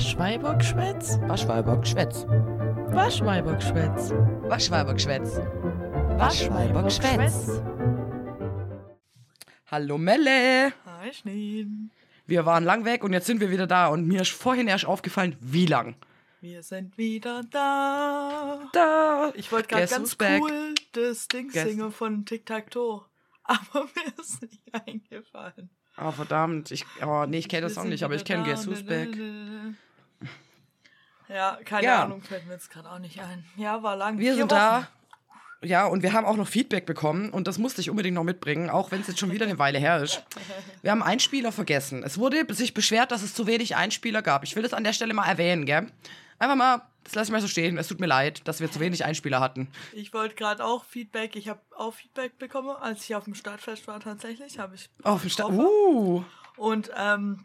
Waschweibergschwätz? Waschweibergschwätz. Waschweibergschwätz. Waschweibergschwätz. Waschweibergschwätz. Hallo Melle. Hi, Schneen. Wir waren lang weg und jetzt sind wir wieder da und mir ist vorhin erst aufgefallen, wie lang. Wir sind wieder da. Da. Ich wollte gerade ganz cool das Ding Guess- singen von Tic Tac Toe. Aber mir ist nicht eingefallen. Oh, verdammt. Ich, oh, nee, ich kenne das Song sind nicht, aber ich kenne. Guess Who's Back. Ja, keine Ja. Ahnung, fällt mir jetzt gerade auch nicht ein. Ja, war lang. Wir sind Wochen. da. Ja, und wir haben auch noch Feedback bekommen und das musste ich unbedingt noch mitbringen, auch wenn es jetzt schon wieder eine Weile her ist. Wir haben einen Spieler vergessen. Es wurde sich beschwert, dass es zu wenig Einspieler gab. Ich will das an der Stelle mal erwähnen, gell? Einfach mal, das lasse ich mal so stehen. Es tut mir leid, dass wir zu wenig Einspieler hatten. Ich wollte gerade auch Feedback. Ich habe auch Feedback bekommen, als ich auf dem Startfest war tatsächlich. Habe ich. Auf dem Sta Koffer. Uh. Und ähm,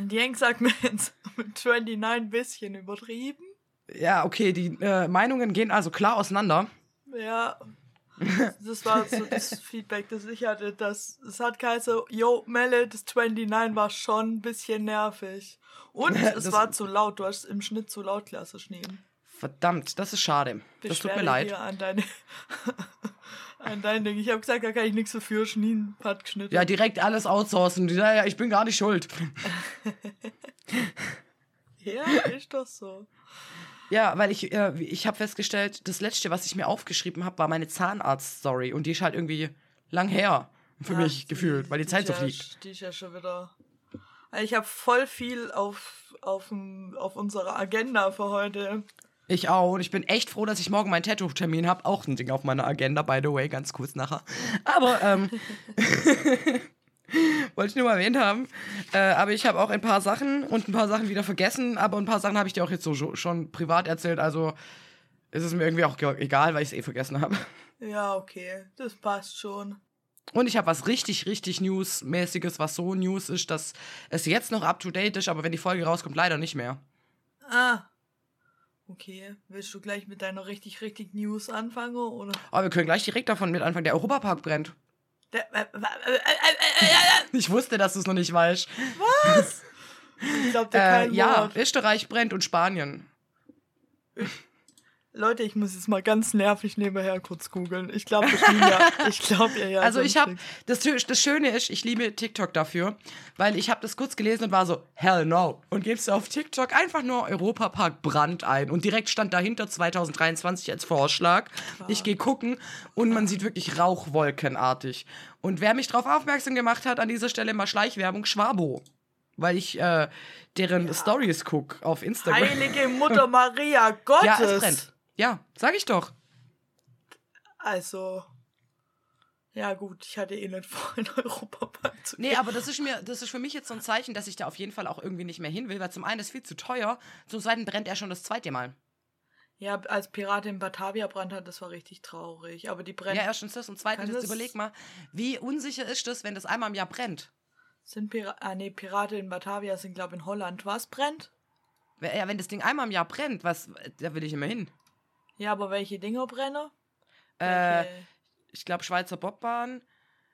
die Gang sagt mir jetzt mit 29 ein bisschen übertrieben. Ja, okay, die äh, Meinungen gehen also klar auseinander. Ja. Das war so das Feedback, das ich hatte. Das, es hat geheißen, yo, Melle, das 29 war schon ein bisschen nervig. Und es Das- war zu laut. Du hast im Schnitt zu laut Klasse schneen. Verdammt, das ist schade. Das tut mir Beschwerde leid. An deine, an dein Ding. Ich habe gesagt, da kann ich nichts dafür. Schneen hat geschnitten. Ja, direkt alles outsourcen. Ja, ja, ich bin gar nicht schuld. ja, ist doch so. Ja, weil ich, äh, ich habe festgestellt, das letzte, was ich mir aufgeschrieben habe, war meine Zahnarzt-Story. Und die ist halt irgendwie lang her. Für Ja, mich gefühlt, weil die Zeit ist so ja, fliegt. Die ist ja schon wieder. Ich habe voll viel auf, auf, auf unserer Agenda für heute. Ich auch. Und ich bin echt froh, dass ich morgen meinen Tattoo-Termin habe. Auch ein Ding auf meiner Agenda, by the way, ganz kurz nachher. Aber, ähm, wollte ich nur mal erwähnt haben. Äh, aber ich habe auch ein paar Sachen und ein paar Sachen wieder vergessen. Aber ein paar Sachen habe ich dir auch jetzt so scho- schon privat erzählt. Also ist es mir irgendwie auch egal, weil ich es eh vergessen habe. Ja, okay, das passt schon. Und ich habe was richtig, richtig News-mäßiges, was so News ist, dass es jetzt noch up-to-date ist, aber wenn die Folge rauskommt, leider nicht mehr. Ah. Okay, willst du gleich mit deiner richtig, richtig News anfangen? Oder? Aber wir können gleich direkt davon mit anfangen. Der Europapark brennt. Der, äh, äh, äh, äh, äh, äh, Ich wusste, dass du es noch nicht weißt. ich glaube, der Äh, ja. Österreich brennt und Spanien. Leute, ich muss jetzt mal ganz nervig nebenher kurz googeln. Ich glaube, ja. Ich glaube ja, ja. Also ich habe, das, das Schöne ist, ich liebe TikTok dafür, weil ich habe das kurz gelesen und war so, hell no. Und gibst auf TikTok einfach nur Europapark Brand ein. Und direkt stand dahinter 2023 als Vorschlag. Ich gehe gucken und man sieht wirklich Rauchwolkenartig. Und wer mich darauf aufmerksam gemacht hat, an dieser Stelle mal Schleichwerbung, Schwabo. Weil ich äh, deren Stories guck auf Instagram. Heilige Mutter Maria Gottes. ja, es brennt. Ja, sag ich doch. Also. Ja, gut, ich hatte eh nicht vor, in Europapark zu Nee, aber das ist mir, das ist für mich jetzt so ein Zeichen, dass ich da auf jeden Fall auch irgendwie nicht mehr hin will, weil zum einen ist viel zu teuer, zum zweiten brennt er schon das zweite Mal. Ja, als Pirate in Batavia Brand hat, das war richtig traurig. Aber die brennen. Ja, erstens das und zweitens, jetzt überleg mal, wie unsicher ist das, wenn das einmal im Jahr brennt? Sind Pira ah, nee, Pirate in Batavia sind, glaube ich, in Holland. Was brennt? Ja, wenn das Ding einmal im Jahr brennt, was, da will ich immer hin. Ja, aber welche Dinger brennen? Äh, Welche? ich glaube Schweizer Bobbahn.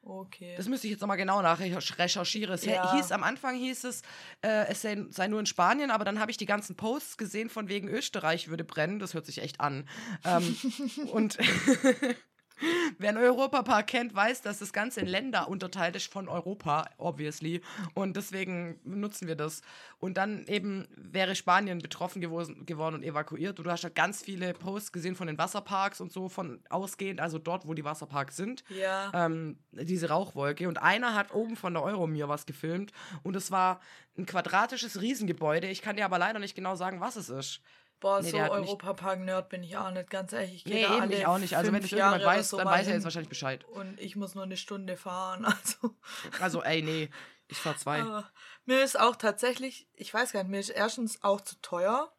Okay. Das müsste ich jetzt nochmal genau nachrecherchieren. Es Ja. hieß, am Anfang hieß es, äh, es sei, sei nur in Spanien, aber dann habe ich die ganzen Posts gesehen von wegen Österreich würde brennen. Das hört sich echt an. Ähm, und wer einen Europapark kennt, weiß, dass das Ganze in Länder unterteilt ist von Europa, obviously. Und deswegen nutzen wir das. Und dann eben wäre Spanien betroffen gewo- geworden und evakuiert. Und du hast halt ganz viele Posts gesehen von den Wasserparks und so von ausgehend, also dort, wo die Wasserparks sind ja. ähm, diese Rauchwolke. Und einer hat oben von der Euromir was gefilmt. Und es war ein quadratisches Riesengebäude. Ich kann dir aber leider nicht genau sagen, was es ist. Boah, nee, so Europapark-Nerd bin ich auch nicht, ganz ehrlich. Ich Nee, eben ich auch nicht. Also, wenn das irgendjemand Jahre weiß, so dann weiß er jetzt wahrscheinlich Bescheid. Und ich muss nur eine Stunde fahren. Also. Also, ey, nee, ich fahr zwei. Aber mir ist auch tatsächlich, ich weiß gar nicht, mir ist erstens auch zu teuer.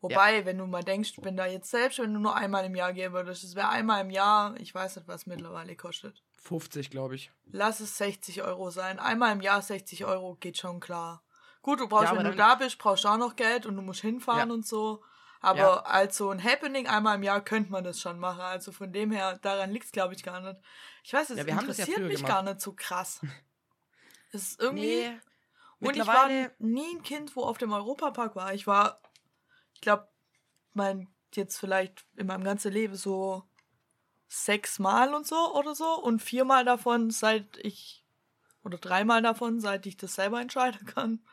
Wobei, wenn du mal denkst, ich bin da jetzt selbst, wenn du nur einmal im Jahr gehen würdest, es wäre einmal im Jahr, ich weiß nicht, was mittlerweile kostet. 50, glaube ich. Lass es 60 Euro sein. Einmal im Jahr 60 Euro geht schon klar. Gut, du brauchst, Ja, wenn du da bist, brauchst du auch noch Geld und du musst hinfahren Ja. und so. Aber Ja. als so ein Happening einmal im Jahr könnte man das schon machen. Also von dem her, daran liegt es, glaube ich, gar nicht. Ich weiß, es Ja, ja interessiert früher mich gemacht. gar nicht so krass. Es ist irgendwie. Nee. Und ich war nie ein Kind, wo auf dem Europapark war. Ich war, ich glaube, mein jetzt vielleicht in meinem ganzen Leben so sechsmal und so oder so und viermal davon, seit ich oder dreimal davon, seit ich das selber entscheiden kann.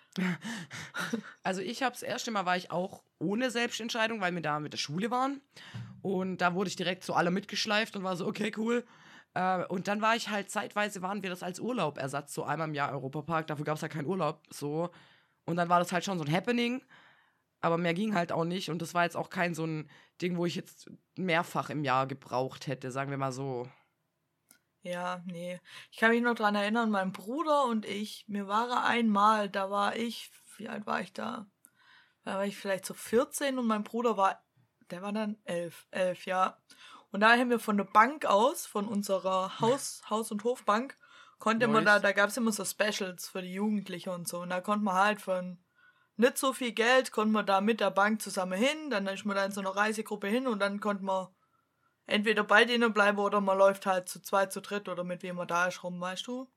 Also ich habe das erste Mal war ich auch ohne Selbstentscheidung, weil wir da mit der Schule waren und da wurde ich direkt zu allem mitgeschleift und war so okay cool. Äh, und dann war ich halt zeitweise waren wir das als Urlaubersatz so einmal im Jahr Europapark. Dafür gab es ja keinen Urlaub so und dann war das halt schon so ein Happening aber mehr ging halt auch nicht. Und das war jetzt auch kein so ein Ding, wo ich jetzt mehrfach im Jahr gebraucht hätte, sagen wir mal so. Ja, nee. Ich kann mich noch dran erinnern, mein Bruder und ich, mir war einmal, da war ich, wie alt war ich da? Da war ich vielleicht so 14 und mein Bruder war, der war dann elf, elf, ja. Und da haben wir von der Bank aus, von unserer Haus, Haus- und Hofbank, konnte nice. man da, da gab es immer so Specials für die Jugendlichen und so. Und da konnte man halt von nicht so viel Geld, konnte man da mit der Bank zusammen hin, dann ist man da in so einer Reisegruppe hin und dann konnte man entweder bei denen bleiben oder man läuft halt zu zweit, zu dritt oder mit wem man da ist rum, weißt du?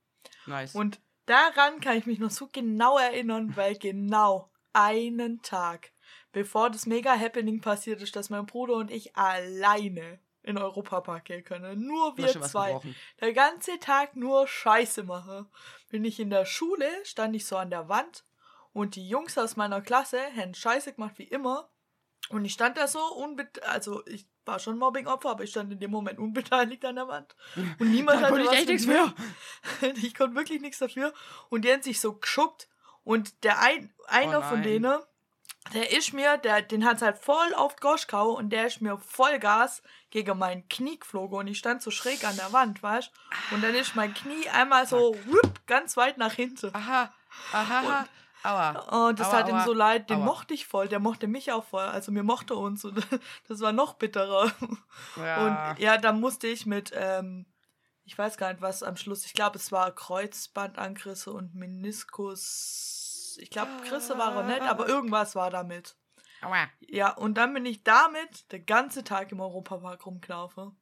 Nice. Und daran kann ich mich noch so genau erinnern, weil genau einen Tag, bevor das Mega-Happening passiert ist, dass mein Bruder und ich alleine in Europapark gehen können. Nur wir zwei. Der ganze Tag nur Scheiße machen. Bin ich in der Schule, stand ich so an der Wand und die Jungs aus meiner Klasse haben Scheiße gemacht wie immer. Und ich stand da so unbeteiligt, also ich war schon Mobbing-Opfer, aber ich stand in dem Moment unbeteiligt an der Wand. Und niemand hatte was ich echt nichts für. ich konnte wirklich nichts dafür. Und die haben sich so geschuckt. Und der ein, einer oh von denen, der ist mir, der, den hat's halt voll auf Goschkau und der ist mir Vollgas gegen mein Knie geflogen und ich stand so schräg an der Wand, weißt Und dann ist mein Knie einmal so whoop, ganz weit nach hinten. Aha, aha. Und Aua. Und das aua, tat ihm so leid, den aua. mochte ich voll, der mochte mich auch voll, also mir mochte uns und das war noch bitterer. Ja. Und ja, da musste ich mit, ähm, ich weiß gar nicht was am Schluss, ich glaube es war Kreuzbandangrisse und Meniskus, ich glaube Krisse war er nicht, aber irgendwas war damit. Aua. Ja, und dann bin ich damit den ganzen Tag im Europapark rumgelaufen.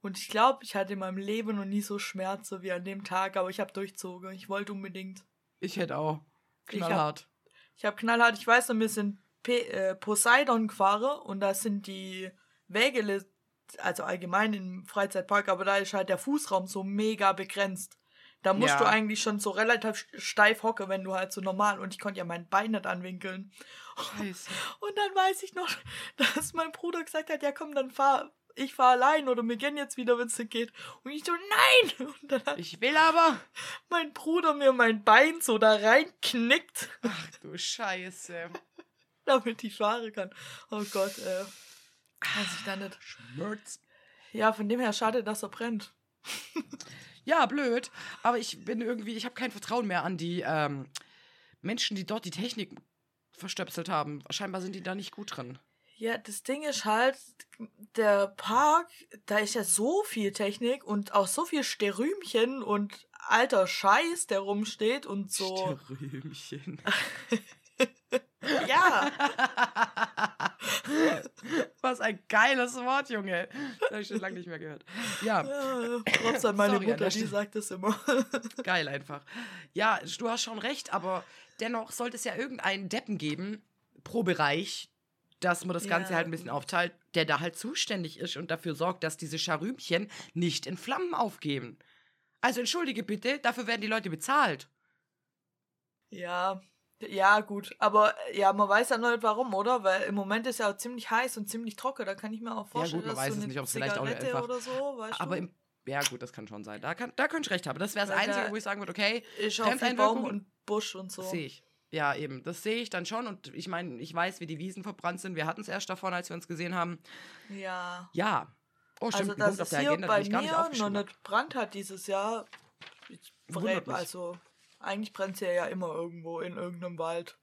Und ich glaube, ich hatte in meinem Leben noch nie so Schmerzen wie an dem Tag, aber ich habe durchzogen. Ich wollte unbedingt. Ich hätte auch. Knallhart. Ich habe hab knallhart, ich weiß noch, wir sind P äh, Poseidon gefahren und da sind die Wege, also allgemein im Freizeitpark, aber da ist halt der Fußraum so mega begrenzt. Da musst ja. du eigentlich schon so relativ steif hocken, wenn du halt so normal und ich konnte ja mein Bein nicht anwinkeln. Scheiße. Und dann weiß ich noch, dass mein Bruder gesagt hat, ja komm, dann fahr, ich fahre allein oder wir gehen jetzt wieder, wenn es nicht geht. Und ich so, nein! Und dann hat ich will aber. Mein Bruder mir mein Bein so da reinknickt. Ach du Scheiße. damit ich fahren kann. Oh Gott, äh. Weiß ich da nicht. Schmerz. Ja, von dem her schade, dass er brennt. ja, blöd. Aber ich bin irgendwie, ich habe kein Vertrauen mehr an die ähm, Menschen, die dort die Technik verstöpselt haben. Scheinbar sind die da nicht gut drin. Ja, das Ding ist halt, der Park, da ist ja so viel Technik und auch so viel Sterümchen und alter Scheiß, der rumsteht und so. Sterümchen. ja. Was ein geiles Wort, Junge. Das habe ich schon lange nicht mehr gehört. Ja. ja Props an meine Sorry, Mutter, die sagt das immer. Geil einfach. Ja, du hast schon recht, aber dennoch sollte es ja irgendeinen Deppen geben pro Bereich, dass man das Ganze halt ein bisschen aufteilt, der da halt zuständig ist und dafür sorgt, dass diese Scharümchen nicht in Flammen aufgeben. Also entschuldige bitte, dafür werden die Leute bezahlt. Ja, ja, gut. Aber ja, man weiß ja noch nicht warum, oder? Weil im Moment ist ja auch ziemlich heiß und ziemlich trocken. Da kann ich mir auch vorstellen, ja, gut, man weiß so es nicht, ob es vielleicht auch einfach. Oder so, weißt aber im, ja, gut, das kann schon sein. Da, kann, da könnte ich recht haben. Das wäre das Einzige, wo ich sagen würde, okay, ist auch viel Baum und Busch und so. Sehe ich. Ja, eben. Das sehe ich dann schon. Und ich meine, ich weiß, wie die Wiesen verbrannt sind. Wir hatten es erst davon, als wir uns gesehen haben. Ja. Ja. Oh, stimmt. Also, dass es hier Agenda, bei mir nicht noch nicht Brand hat dieses Jahr. Also, eigentlich brennt es ja immer irgendwo in irgendeinem Wald.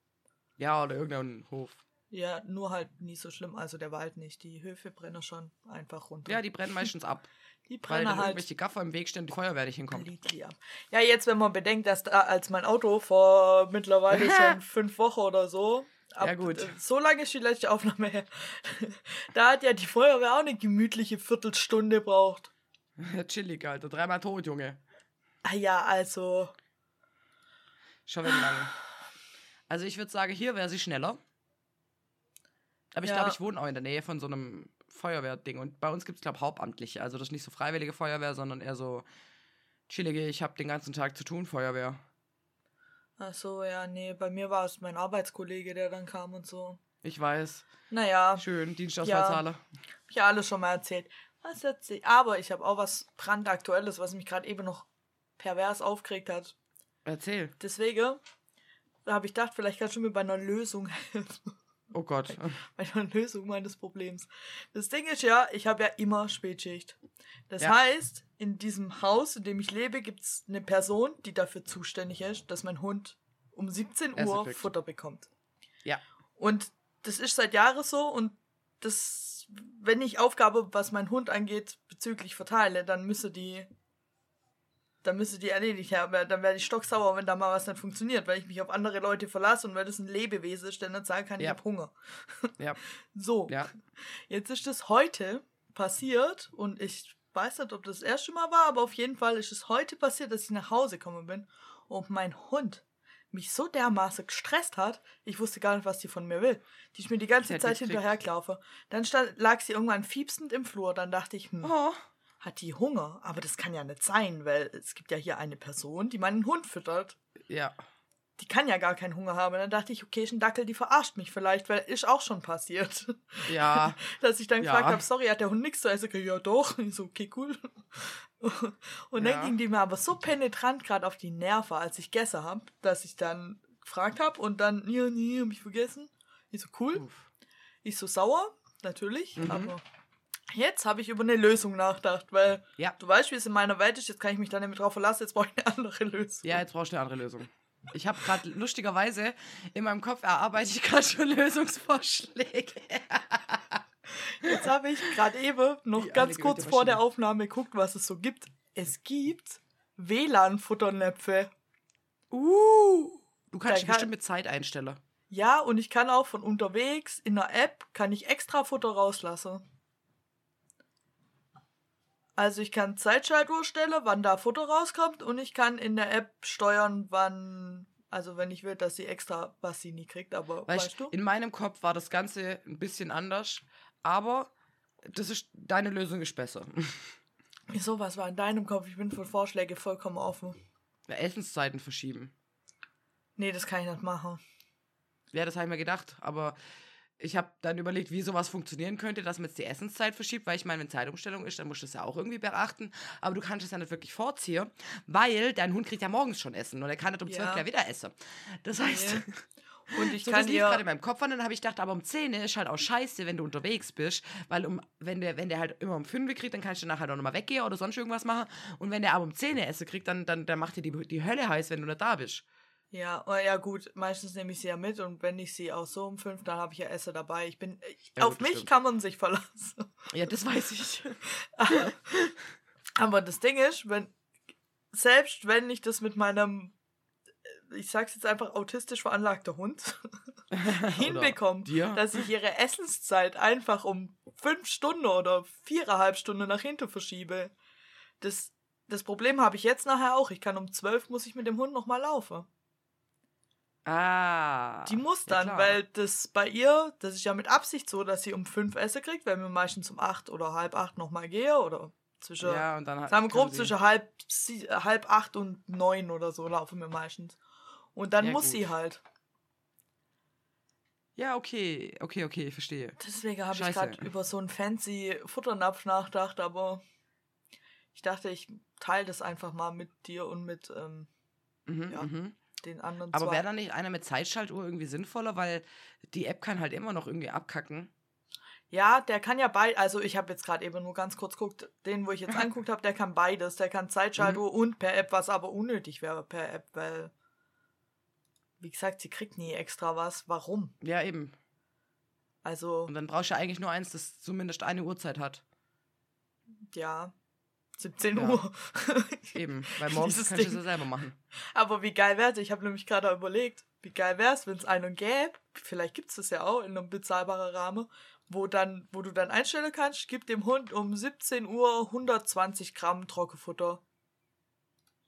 Ja, oder irgendeinem Hof. Ja, nur halt nie so schlimm. Also der Wald nicht. Die Höfe brennen schon einfach runter. Ja, die brennen meistens ab. Die brennen Weil halt. irgendwelche Gaffer im Weg stehen und die Feuerwehr nicht hinkommt. Ja, jetzt, wenn man bedenkt, dass da, als mein Auto vor mittlerweile schon fünf Wochen oder so. Ab, ja, gut. Äh, so lange ist die letzte Aufnahme her. da hat ja die Feuerwehr auch eine gemütliche Viertelstunde braucht. Ja, chillig, Alter. Dreimal tot, Junge. Ah ja, also. Schon wieder lang. Also ich würde sagen, hier wäre sie schneller. Aber ich Ja. glaube, ich wohne auch in der Nähe von so einem Feuerwehrding. Und bei uns gibt es, glaube ich, Hauptamtliche. Also das ist nicht so freiwillige Feuerwehr, sondern eher so chillige, ich habe den ganzen Tag zu tun, Feuerwehr. Ach so, ja, nee, bei mir war es mein Arbeitskollege, der dann kam und so. Ich weiß. Naja, Schön, Dienstausfallzahler. hab ich ja alles schon mal erzählt. Was erzählt? Aber ich habe auch was brandaktuelles, was mich gerade eben noch pervers aufgeregt hat. Erzähl. Deswegen habe ich gedacht, vielleicht kannst du mir bei einer Lösung helfen. Oh Gott. bei einer Lösung meines Problems. Das Ding ist ja, ich habe ja immer Spätschicht. Das Ja. heißt, in diesem Haus, in dem ich lebe, gibt es eine Person, die dafür zuständig ist, dass mein Hund um 17 Essen Uhr kriegt. Futter bekommt. Ja. Und das ist seit Jahren so und das, wenn ich Aufgabe, was mein Hund angeht, bezüglich verteile, dann müsse die, dann müsse die erledigt haben. Dann werde ich stocksauer, wenn da mal was nicht funktioniert, weil ich mich auf andere Leute verlasse und weil das ein Lebewesen ist, der nicht sagen kann, ich Ja. habe Hunger. Ja. So, Ja. jetzt ist es heute passiert und ich weiß nicht, ob das das erste Mal war, aber auf jeden Fall ist es heute passiert, dass ich nach Hause gekommen bin und mein Hund mich so dermaßen gestresst hat, ich wusste gar nicht, was die von mir will. Die ist mir die ganze Zeit hinterhergelaufen. Dann stand, lag sie irgendwann fiepsend im Flur. Dann dachte ich, hm, Oh. Hat die Hunger? Aber das kann ja nicht sein, weil es gibt ja hier eine Person, die meinen Hund füttert. Ja. Die kann ja gar keinen Hunger haben. Dann dachte ich, okay, ist ein Dackel, die verarscht mich vielleicht, weil ist auch schon passiert. Ja. Dass ich dann Ja. gefragt habe, sorry, hat der Hund nichts zu essen? Ich, Ja, doch. Ich so, okay, cool. Und dann Ja. ging die mir aber so penetrant gerade auf die Nerven, als ich gegessen habe, dass ich dann gefragt habe und dann, nee, nee, hab ich vergessen. Ich so, cool. Uff. Ich so sauer, natürlich, Mhm. aber jetzt habe ich über eine Lösung nachgedacht, weil Ja. du weißt, wie es in meiner Welt ist, jetzt kann ich mich da nicht mehr drauf verlassen, jetzt brauche ich eine andere Lösung. Ja, jetzt brauchst du eine andere Lösung. Ich habe gerade lustigerweise in meinem Kopf erarbeite ich gerade schon Lösungsvorschläge. Jetzt habe ich gerade eben noch Die ganz kurz vor der. Aufnahme geguckt, was es so gibt. Es gibt WLAN-Futternäpfe. Uh. Du kannst kann- bestimmt mit Zeit einstellen. Ja, und ich kann auch von unterwegs in der App kann ich extra Futter rauslassen. Also ich kann Zeitschaltuhr stellen, wann da Futter rauskommt und ich kann in der App steuern, wann, also wenn ich will, dass sie extra was sie nie kriegt, aber Weißt, weißt du? in meinem Kopf war das Ganze ein bisschen anders, aber das ist deine Lösung ist besser. Wieso, was war in deinem Kopf? Ich bin für Vorschläge vollkommen offen. Essenszeiten verschieben. Nee, das kann ich nicht machen. Ja, das habe ich mir gedacht, aber ich habe dann überlegt, wie sowas funktionieren könnte, dass man jetzt die Essenszeit verschiebt, weil ich meine, wenn Zeitumstellung ist, dann musst du das ja auch irgendwie beachten, aber du kannst es ja nicht wirklich vorziehen, weil dein Hund kriegt ja morgens schon Essen und er kann nicht um 12 Ja. wieder essen. Das heißt, Nee. Und ich so kann das lief gerade in meinem Kopf an, dann habe ich gedacht, aber um 10 ist halt auch scheiße, wenn du unterwegs bist, weil um, wenn der, wenn der halt immer um 5 kriegt, dann kannst du nachher auch nochmal weggehen oder sonst irgendwas machen und wenn der aber um 10 Essen kriegt, dann, dann, dann macht dir die, die Hölle heiß, wenn du nicht da bist. Ja, oh, ja gut, meistens nehme ich sie ja mit und wenn ich sie auch so um fünf, dann habe ich ja Essen dabei. Ich bin, ich, Ja, auf gut, mich stimmt. kann man sich verlassen. Ja, das weiß ich. Aber das Ding ist, wenn, selbst wenn ich das mit meinem, äh, ich sag's jetzt einfach autistisch veranlagter Hund hinbekomme, dass ich ihre Essenszeit einfach um fünf Stunden oder viereinhalb Stunden nach hinten verschiebe. Das, das Problem habe ich jetzt nachher auch. Ich kann um zwölf muss ich mit dem Hund nochmal laufen. Ah. Die muss ja, dann, klar. weil das bei ihr, das ist ja mit Absicht so, dass sie um fünf Essen kriegt, weil wir meistens um acht oder halb acht nochmal gehe oder zwischen, Ja, und dann sagen wir grob zwischen halb, halb acht und neun oder so laufen wir meistens. Und dann Ja, muss gut. sie halt. Ja, okay, okay, okay, ich verstehe. Deswegen habe ich gerade über so einen fancy Futternapf nachgedacht, aber ich dachte, ich teile das einfach mal mit dir und mit ähm, Mhm, Ja. mhm. Den anderen Aber wäre da nicht einer mit Zeitschaltuhr irgendwie sinnvoller, weil die App kann halt immer noch irgendwie abkacken. Ja, der kann ja beid, also ich habe jetzt gerade eben nur ganz kurz geguckt, den, wo ich jetzt angeguckt habe, der kann beides. Der kann Zeitschaltuhr Mhm. und per App, was aber unnötig wäre per App, weil, wie gesagt, sie kriegt nie extra was. Warum? Ja, eben. Also, Und dann brauchst du ja eigentlich nur eins, das zumindest eine Uhrzeit hat. ja, 17 Ja. Uhr. Eben, weil morgens Dieses kannst du es Ding. ja selber machen. Aber wie geil wäre es? Ich habe nämlich gerade überlegt, wie geil wäre es, wenn es einen gäbe, vielleicht gibt es das ja auch in einem bezahlbaren Rahmen, wo, dann, wo du dann einstellen kannst, gib dem Hund um 17 Uhr 120 Gramm Trockenfutter.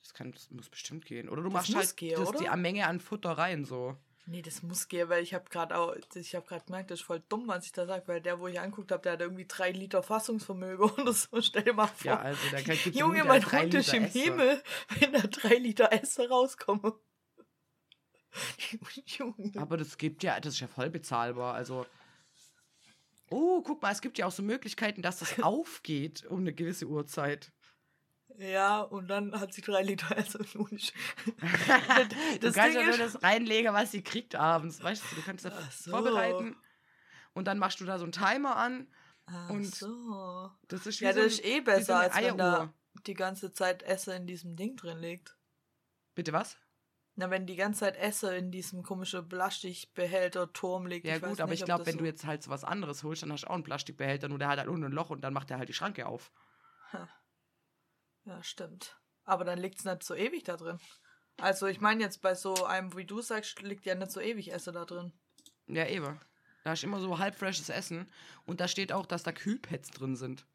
Das, kann, das muss bestimmt gehen. Oder du Das machst halt gehen, das, die Menge an Futter rein so. Nee, das muss gehen, weil ich habe gerade auch, ich habe gerade gemerkt, das ist voll dumm, was ich da sage, weil der, wo ich anguckt habe, der hat irgendwie drei Liter Fassungsvermögen oder so. Stell dir mal vor. Ja, also der kann gibt's Junge, mein Hund ist im. Himmel, wenn da drei Liter Esse rauskommen. Junge. Aber das gibt ja, das ist ja voll bezahlbar. Also. Oh, guck mal, es gibt ja auch so Möglichkeiten, dass das aufgeht um eine gewisse Uhrzeit. Ja, und dann hat sie drei Liter Esse. du das kannst ja nur das reinlegen, was sie kriegt abends. Weißt du, du kannst das so. vorbereiten und dann machst du da so einen Timer an. Ach Und so. Das ist Ja, so das ein- ist eh besser, als wenn da Eieruhr. die ganze Zeit Esse in diesem Ding drin liegt. Bitte was? Na, wenn die ganze Zeit Esse in diesem komischen Plastikbehälter-Turm liegt. Ja ich gut, aber nicht, ich ob glaube, wenn so- du jetzt halt so was anderes holst, dann hast du auch einen Plastikbehälter, nur der hat halt unten ein Loch und dann macht er halt die Schranke auf. Ja, stimmt. Aber dann liegt es nicht so ewig da drin. Also ich meine jetzt bei so einem, wie du sagst, liegt ja nicht so ewig Esse da drin. Ja, eben. Da ist immer so halbfreshes Essen und da steht auch, dass da Kühlpads drin sind.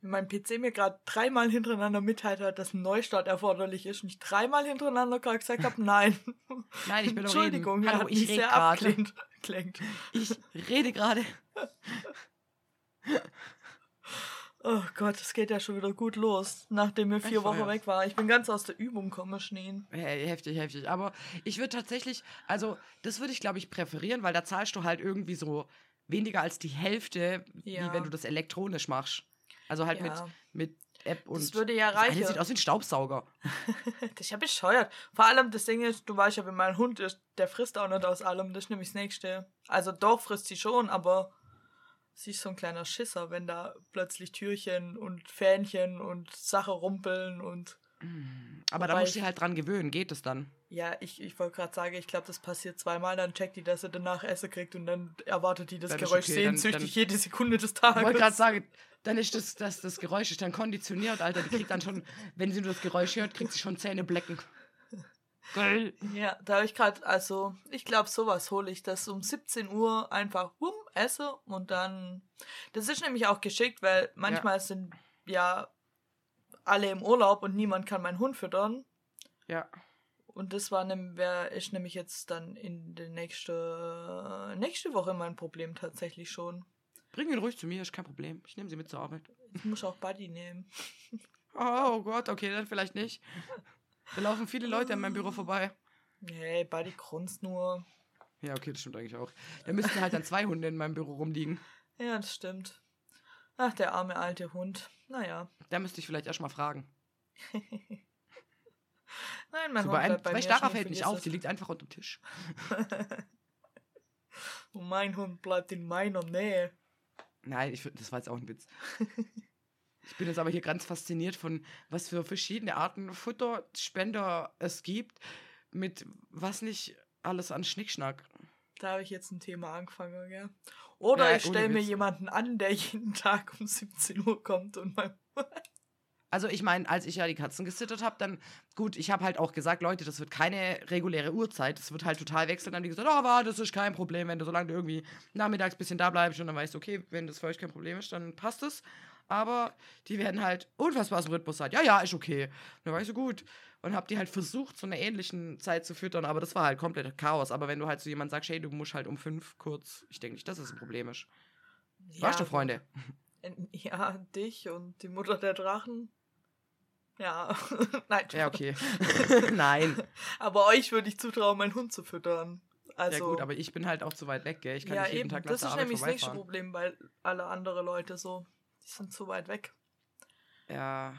Wenn mein PC mir gerade dreimal hintereinander mitteilt hat, dass ein Neustart erforderlich ist und ich dreimal hintereinander gerade gesagt habe, nein. Nein, ich bin Entschuldigung, Hallo, ich rede sehr gerade. Ich rede gerade. Oh Gott, es geht ja schon wieder gut los, nachdem wir vier Ich Wochen weg waren. Ich bin ganz aus der Übung gekommen, Schneen. Hey, heftig, heftig. Aber ich würde tatsächlich, also das würde ich, glaube ich, präferieren, weil da zahlst du halt irgendwie so weniger als die Hälfte, wie Ja. wenn du das elektronisch machst. Also halt Ja. mit, mit App und. Das würde ja Das reichen. sieht aus wie ein Staubsauger. Das ist ja bescheuert. Vor allem das Ding ist, du weißt ja, wenn mein Hund ist, der frisst auch nicht aus allem. Das ist nämlich das Nächste. Also doch frisst sie schon, aber sie ist so ein kleiner Schisser, wenn da plötzlich Türchen und Fähnchen und Sachen rumpeln und Aber da Wobei musst du ich- dich halt dran gewöhnen. Geht es dann? ja, ich, ich wollte gerade sagen, ich glaube, das passiert zweimal, dann checkt die, dass sie danach Essen kriegt und dann erwartet die das Dann Geräusch okay, dann- sehnsüchtig dann- jede Sekunde des Ich Tages. wollte gerade sagen, dann ist das, das, das Geräusch ist dann konditioniert, Alter. Die kriegt dann schon, wenn sie nur das Geräusch hört, kriegt sie schon Zähne blecken. Geil. Ja, da habe ich gerade, also ich glaube, sowas hole ich, das um 17 Uhr einfach wumm, esse und dann. Das ist nämlich auch geschickt, weil manchmal sind ja alle im Urlaub und niemand kann meinen Hund füttern. Ja. Und das war wär, ist nämlich jetzt dann in der nächste, nächste Woche mein Problem tatsächlich schon. Bring ihn ruhig zu mir, ist kein Problem. Ich nehme sie mit zur Arbeit. Ich muss auch Buddy nehmen. Oh Gott, okay, dann vielleicht nicht. Da laufen viele Leute an meinem Büro vorbei. Nee, Buddy grunzt nur. Ja, okay, das stimmt eigentlich auch. Da müssten halt dann zwei Hunde in meinem Büro rumliegen. Ja, das stimmt. Ach, der arme alte Hund. Naja. Da müsste ich vielleicht erst mal fragen. Nein, mein So Hund bei, einem, bleibt bei mir. Starra Schnee, fällt nicht auf, es. die liegt einfach unter dem Tisch. Und mein Hund bleibt in meiner Nähe. Nein, ich, das war jetzt auch ein Witz. Ich bin jetzt aber hier ganz fasziniert von, was für verschiedene Arten Futterspender es gibt, mit was nicht alles an Schnickschnack. Da habe ich jetzt ein Thema angefangen, ja. Oder Ja, ich stelle mir jemanden an, der jeden Tag um 17 Uhr kommt und mein. Also ich meine, als ich ja die Katzen gesittert habe, dann, gut, ich habe halt auch gesagt, Leute, das wird keine reguläre Uhrzeit, das wird halt total wechseln. Dann haben die gesagt, oh, aber das ist kein Problem, wenn du, solange du irgendwie nachmittags ein bisschen da bleibst und dann weißt du, okay, wenn das für euch kein Problem ist, dann passt es. Aber die werden halt unfassbar aus dem Rhythmus sein. Ja, ja, ist okay. Und dann war ich so gut. Und hab die halt versucht, zu einer ähnlichen Zeit zu füttern, aber das war halt komplett Chaos. Aber wenn du halt zu jemandem sagst, hey, du musst halt um fünf kurz, ich denke nicht, dass das ein Problem ist. Weißt du, Freunde? Ja, dich und die Mutter der Drachen. Ja, nein. Ja, okay. Nein. Aber euch würde ich zutrauen, meinen Hund zu füttern. Also, ja gut, aber ich bin halt auch zu weit weg, gell? Ich kann ja, nicht jeden eben. Tag nach Das ist nämlich das nächste. Problem, weil alle andere Leute so, die sind zu weit weg. Ja,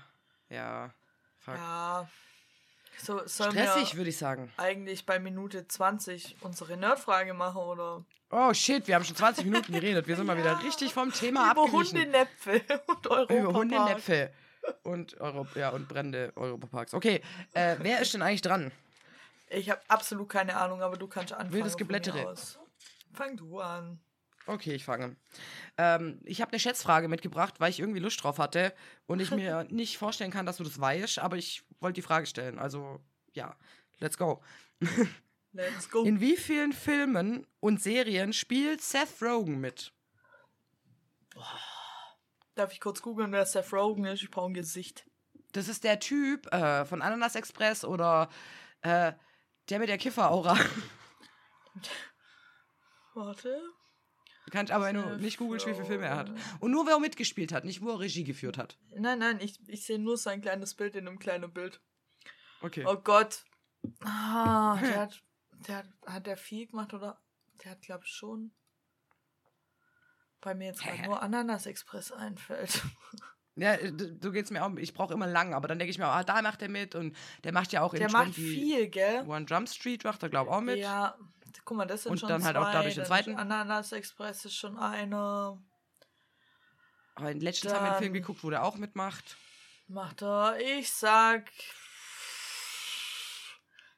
ja. Fuck. Ja. So, sollen Stressig, wir würde ich sagen. eigentlich bei Minute 20 unsere Nerdfrage machen oder Oh shit, wir haben schon 20 Minuten geredet. Wir sind mal wieder richtig vom Thema über abgewichen. Hundenäpfe und Europa. Über Hundenäpfe und Europ ja, und brennende Europaparks. Okay, äh, wer ist denn eigentlich dran? Ich habe absolut keine Ahnung, aber du kannst anfangen. Wildes Geblättere. Fang du an. Okay, ich fange. Ähm, ich habe eine Schätzfrage mitgebracht, weil ich irgendwie Lust drauf hatte und ich mir nicht vorstellen kann, dass du das weißt, aber ich wollte die Frage stellen. Also, ja, let's go. Let's go. In wie vielen Filmen und Serien spielt Seth Rogen mit? Darf ich kurz googeln, wer Seth Rogen ist? Ich brauche ein Gesicht. Das ist der Typ äh, von Ananas Express oder äh, Der mit der Kiffer-Aura. Warte. Du kannst aber nur nicht googeln, wie viele Filme er hat. Und nur, wer er mitgespielt hat, nicht wo er Regie geführt hat. Nein, nein, ich, ich sehe nur sein kleines Bild in einem kleinen Bild. Okay. Oh Gott. Ah, der hat, der hat, hat der viel gemacht oder? Der hat, glaube ich, schon. Bei mir jetzt gerade nur Ananas Express einfällt. Ja, so geht's mir auch. Ich brauche immer lang, aber dann denke ich mir, ah, da macht er mit und der macht ja auch Der macht viel, gell? One Jump Street macht er, glaube ich, auch mit. Ja, guck mal, das sind Und schon dann halt auch, zwei, ich, den zweiten. Ananas Express ist schon eine. Aber letztens haben wir einen Film geguckt, wo der auch mitmacht. Macht er, ich sag.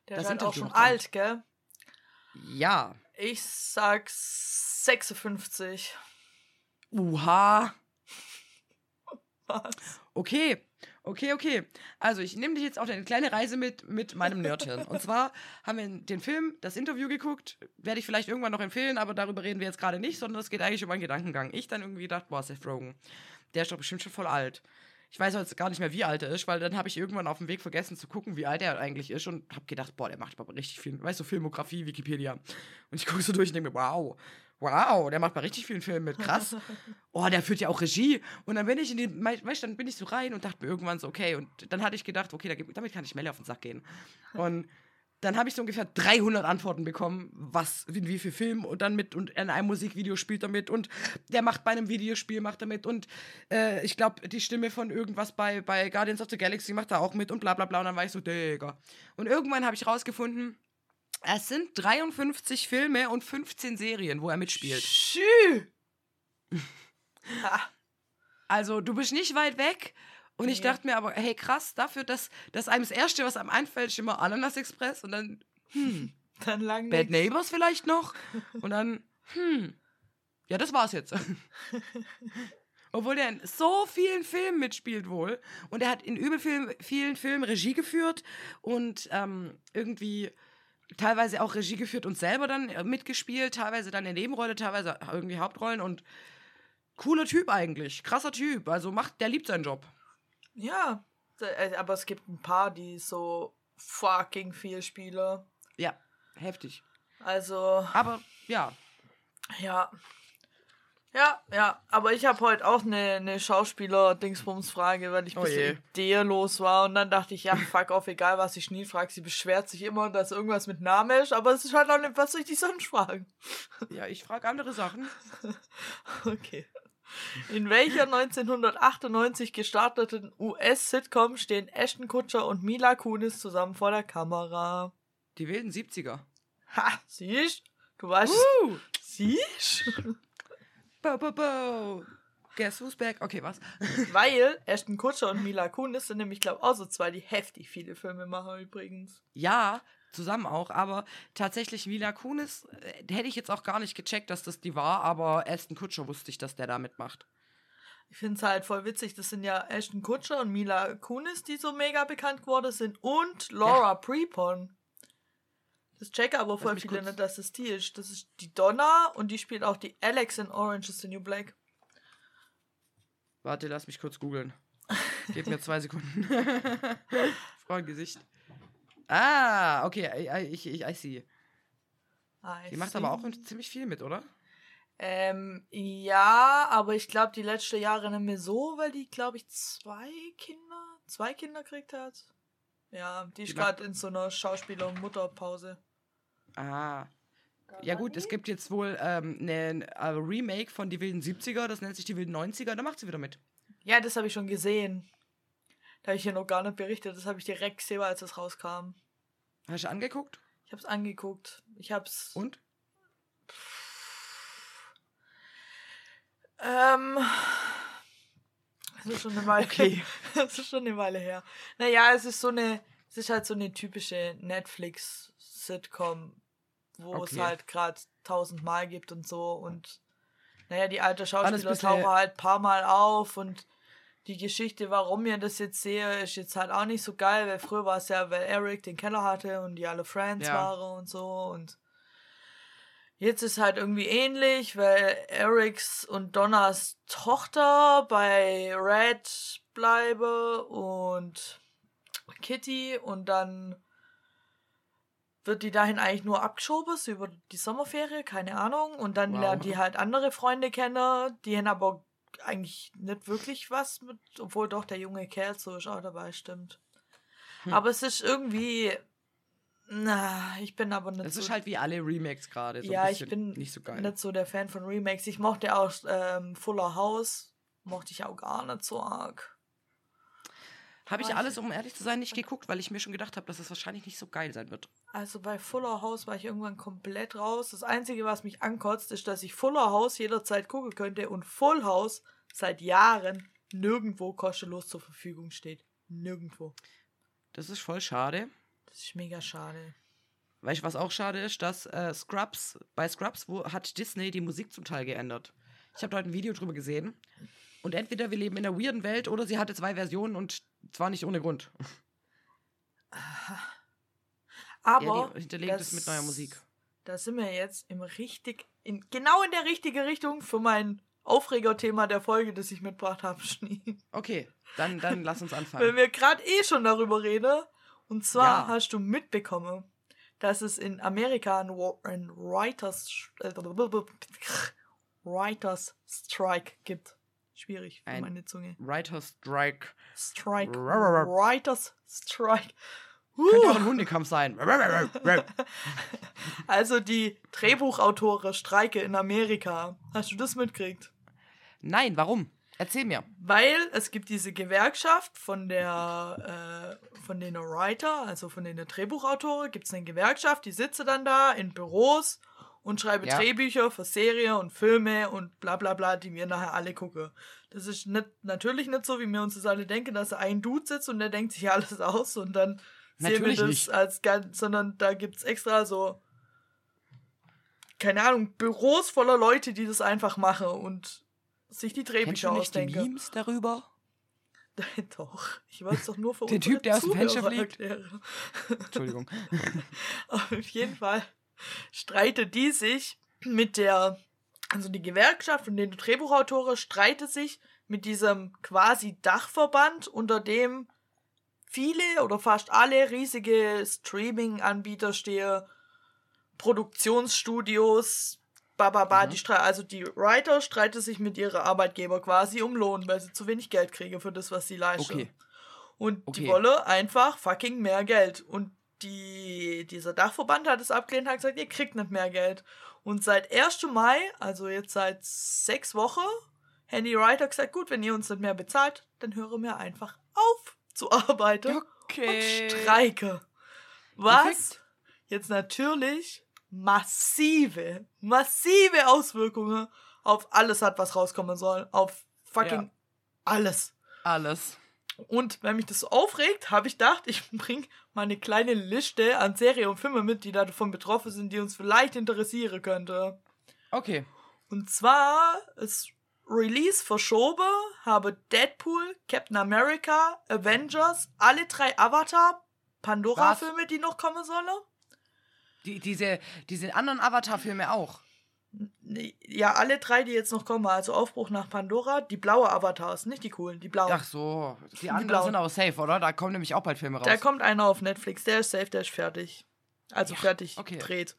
Der Da ist halt doch auch schon alt, gell? Ja. Ich sag 56. Uha. Was? Okay. Okay, okay. Also, ich nehme dich jetzt auf eine kleine Reise mit, mit meinem Nerdhirn. Und zwar haben wir den Film, das Interview geguckt. Werde ich vielleicht irgendwann noch empfehlen, aber darüber reden wir jetzt gerade nicht, sondern es geht eigentlich um einen Gedankengang. Ich dann irgendwie gedacht, boah, Seth Rogen, der ist doch bestimmt schon voll alt. Ich weiß jetzt gar nicht mehr, wie alt er ist, weil dann habe ich irgendwann auf dem Weg vergessen zu gucken, wie alt er eigentlich ist und habe gedacht, boah, der macht aber richtig viel, weißt du, Filmografie, Wikipedia. Und ich gucke so durch und denke mir, wow, wow, der macht bei richtig vielen Filmen mit, krass. Oh, der führt ja auch Regie. Und dann bin ich in die, weißt du, dann bin ich so rein und dachte mir irgendwann so, okay, und dann hatte ich gedacht, okay, da- damit kann ich Melle auf den Sack gehen. Und dann habe ich so ungefähr 300 Antworten bekommen, was, in wie viel Film und dann mit und in einem Musikvideo spielt er mit und der macht bei einem Videospiel macht er mit und äh, ich glaube die Stimme von irgendwas bei, bei Guardians of the Galaxy macht er auch mit und bla bla bla und dann war ich so, Digga. Und irgendwann habe ich rausgefunden, es sind 53 Filme und 15 Serien, wo er mitspielt. Schü! Also du bist nicht weit weg. Und ich dachte mir aber, hey krass, dafür, dass, dass einem das Erste, was einem einfällt, ist immer Ananas Express und dann, hm, dann lang Bad nix. Neighbors vielleicht noch. Und dann, hm, ja, das war's jetzt. Obwohl der in so vielen Filmen mitspielt wohl. Und er hat in übel vielen, vielen Filmen Regie geführt und ähm, irgendwie teilweise auch Regie geführt und selber dann äh, mitgespielt, teilweise dann in Nebenrolle, teilweise irgendwie Hauptrollen und cooler Typ eigentlich, krasser Typ. Also macht, der liebt seinen Job. Ja, äh, aber es gibt ein paar, die so fucking viel spielen. Ja, heftig. Also, Aber ja, ja. Ja, ja, aber ich habe heute auch eine, eine Schauspieler-Dingsbums-Frage, weil ich ein Oh bisschen ideenlos war und dann dachte ich, ja, fuck auf, egal was ich nie frage, sie beschwert sich immer, dass irgendwas mit Namen ist, aber es ist halt auch nicht, was soll ich die sonst fragen? ja, ich frage andere Sachen. Okay. In welcher 1998 gestarteten US-Sitcom stehen Ashton Kutcher und Mila Kunis zusammen vor der Kamera? Die wilden 70er. Ha, siehst? Du weißt, Uh! siehst? Bo, bo, bo. Guess who's back? Okay, was? Weil Ashton Kutcher und Mila Kunis sind nämlich, glaube ich, auch so zwei, die heftig viele Filme machen übrigens. Ja, zusammen auch, aber tatsächlich Mila Kunis äh, hätte ich jetzt auch gar nicht gecheckt, dass das die war, aber Aston Kutscher wusste ich, dass der da mitmacht. Ich finde es halt voll witzig, das sind ja Ashton Kutcher und Mila Kunis, die so mega bekannt geworden sind und Laura Prepon. Das check aber voll viele nicht, dass es die ist. Das ist die Donna und die spielt auch die Alex in Orange is the New Black. Warte, lass mich kurz googeln. Gib mir zwei Sekunden. Frauengesicht. Ah, okay, ich, ich, I see. I Die macht see. aber auch ziemlich viel mit, oder? Ähm, ja, aber ich glaube, die letzten Jahre nicht mehr so, weil die, glaube ich, zwei Kinder, zwei Kinder kriegt hat. Ja, die ist Die macht- gerade in so einer Schauspieler- und Mutterpause. Ah. Ja gut, es gibt jetzt wohl ähm, ein Remake von Die wilden 70er, das nennt sich Die wilden 90er, da macht sie wieder mit. Ja, das habe ich schon gesehen. Da habe ich hier noch gar nicht berichtet. Das habe ich direkt gesehen, als es rauskam. Hast du angeguckt? Ich habe es angeguckt. Ich habe es. Und? Ähm. Das ist schon eine Weile. Okay. das ist schon eine Weile her. Naja, es ist so eine. Es ist halt so eine typische Netflix-Sitcom, wo es Okay. halt gerade tausendmal gibt und so. Und naja, die alte Schauspieler tauchen halt ein paar Mal auf und die Geschichte, warum ihr das jetzt sehe, ist jetzt halt auch nicht so geil, weil früher war es ja, weil Eric den Keller hatte und die alle Friends Ja. waren und so und jetzt ist halt irgendwie ähnlich, weil Erics und Donnas Tochter bei Red bleibe und Kitty und dann wird die dahin eigentlich nur abgeschoben, so über die Sommerferie, keine Ahnung. Und dann Wow. lernt die halt andere Freunde kennen, die haben aber eigentlich nicht wirklich was mit, obwohl doch der junge Kerl so ist auch dabei, stimmt. Hm. Aber es ist irgendwie. Na, ich bin aber nicht Das so, ist halt wie alle Remakes gerade. So ja, ich bin nicht so geil. nicht so der Fan von Remakes. Ich mochte auch ähm, Fuller House, mochte ich auch gar nicht so arg. Habe ich alles, um ehrlich zu sein, nicht geguckt, weil ich mir schon gedacht habe, dass es wahrscheinlich nicht so geil sein wird. Also bei Fuller House war ich irgendwann komplett raus. Das Einzige, was mich ankotzt, ist, dass ich Fuller House jederzeit gucken könnte und Full House seit Jahren nirgendwo kostenlos zur Verfügung steht. Nirgendwo. Das ist voll schade. Das ist mega schade. Weißt du, was auch schade ist, dass äh, Scrubs, bei Scrubs wo, hat Disney die Musik zum Teil geändert. Ich habe heute ein Video drüber gesehen. Und entweder wir leben in einer weirden Welt oder sie hatte zwei Versionen und zwar nicht ohne Grund. Aber ja, hinterlegt es mit neuer Musik. Da sind wir jetzt im richtig, in, genau in der richtige Richtung für mein Aufregerthema der Folge, das ich mitgebracht habe, Schnee. Okay, dann, dann lass uns Wenn anfangen. wir gerade eh schon darüber reden. Und zwar Ja. hast du mitbekommen, dass es in Amerika ein Writers, äh, Writers Strike gibt. Schwierig für Ein- meine Zunge. Writer's Strike. Strike. Rrrr. Writers Strike. Könnte auch ein Hundekampf sein. Also die Drehbuchautoren streike in Amerika. Hast du das mitgekriegt? Nein, warum? Erzähl mir. Weil es gibt diese Gewerkschaft von der äh, von den Writer, also von den Drehbuchautoren, gibt es eine Gewerkschaft, die sitzt dann da in Büros und schreibt Ja. Drehbücher für Serien und Filme und bla bla bla, die wir nachher alle gucken. Das ist nicht, natürlich nicht so, wie wir uns das alle denken, dass ein Dude sitzt und der denkt sich alles aus und dann sehen Natürlich wir das nicht. als ganz, sondern da gibt es extra so, keine Ahnung, Büros voller Leute, die das einfach machen und sich die Kennst Drehbücher du nicht die ausdenken. Memes darüber? Doch, ich wollte es doch nur für Der Typ, der aus dem Fenster fliegt? Entschuldigung. Auf jeden Fall streitet die sich mit der, also die Gewerkschaft und den Drehbuchautoren streitet sich mit diesem quasi Dachverband, unter dem viele oder fast alle riesige Streaming-Anbieter stehen, Produktionsstudios, bababa, Mhm. die Stre also die Writer streiten sich mit ihren Arbeitgeber quasi um Lohn, weil sie zu wenig Geld kriegen für das, was sie leisten. Okay. Und Okay. die wolle einfach fucking mehr Geld. Und die, dieser Dachverband hat es abgelehnt, hat gesagt, ihr kriegt nicht mehr Geld. Und seit 1. Mai, also jetzt seit sechs Wochen, Handy Writer gesagt, gut, wenn ihr uns nicht mehr bezahlt, dann hören wir einfach auf zu arbeiten Okay. und streike. Was Perfekt. jetzt natürlich massive, massive Auswirkungen auf alles hat, was rauskommen soll. Auf fucking Ja. alles. Alles. Und wenn mich das so aufregt, habe ich gedacht, ich bringe mal eine kleine Liste an Serien und Filmen mit, die davon betroffen sind, die uns vielleicht interessieren könnte. Okay. Und zwar ist Release verschoben, habe Deadpool, Captain America, Avengers, alle drei Avatar, Pandora-Filme, die noch kommen sollen. Die, diese, diese anderen Avatar-Filme auch. Ja, alle drei, die jetzt noch kommen, also Aufbruch nach Pandora, die blaue Avatars, nicht die coolen, die blauen. Ach so. Die anderen blauen. sind aber safe, oder? Da kommen nämlich auch bald Filme raus. Da kommt einer auf Netflix, der ist safe, der ist fertig. Also Ja, fertig okay. gedreht.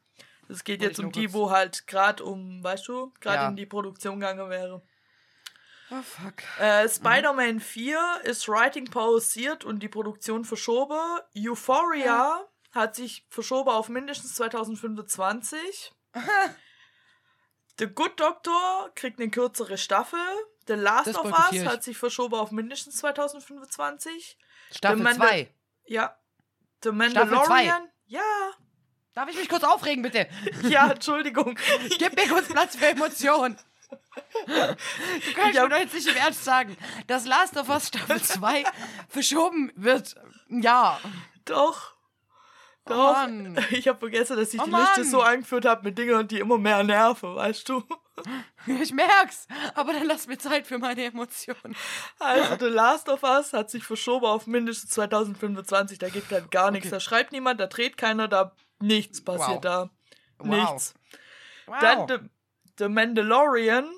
Es geht Wollte jetzt um die, kurz- wo halt gerade um, weißt du, gerade Ja. in die Produktion gegangen wäre. oh, fuck. Äh, Spider-Man 4 ist Writing pausiert und die Produktion verschoben. Euphoria hat sich verschoben auf mindestens 2025. The Good Doctor kriegt eine kürzere Staffel. The Last Das of Us hat sich verschoben auf mindestens 2025. Staffel Manda- 2. Ja. The Mandalorian. Ja, Darf ich mich kurz aufregen, bitte? ja, Entschuldigung. Gib mir kurz Platz für Emotionen. Du kannst hab- mir doch jetzt nicht im Ernst sagen, dass Last of Us Staffel 2 verschoben wird. Ja. Doch. Oh Doch. Mann. ich habe vergessen, dass ich Oh die Liste Mann. so eingeführt habe mit Dingen, die immer mehr nerven, weißt du? Ich merk's. Aber dann lass mir Zeit für meine Emotionen. Also, The Last of Us hat sich verschoben auf mindestens 2025. Da geht dann gar nichts. Okay. Da schreibt niemand, da dreht keiner, da nichts passiert Wow. da. Wow. Nichts. Wow. Dann The, The Mandalorian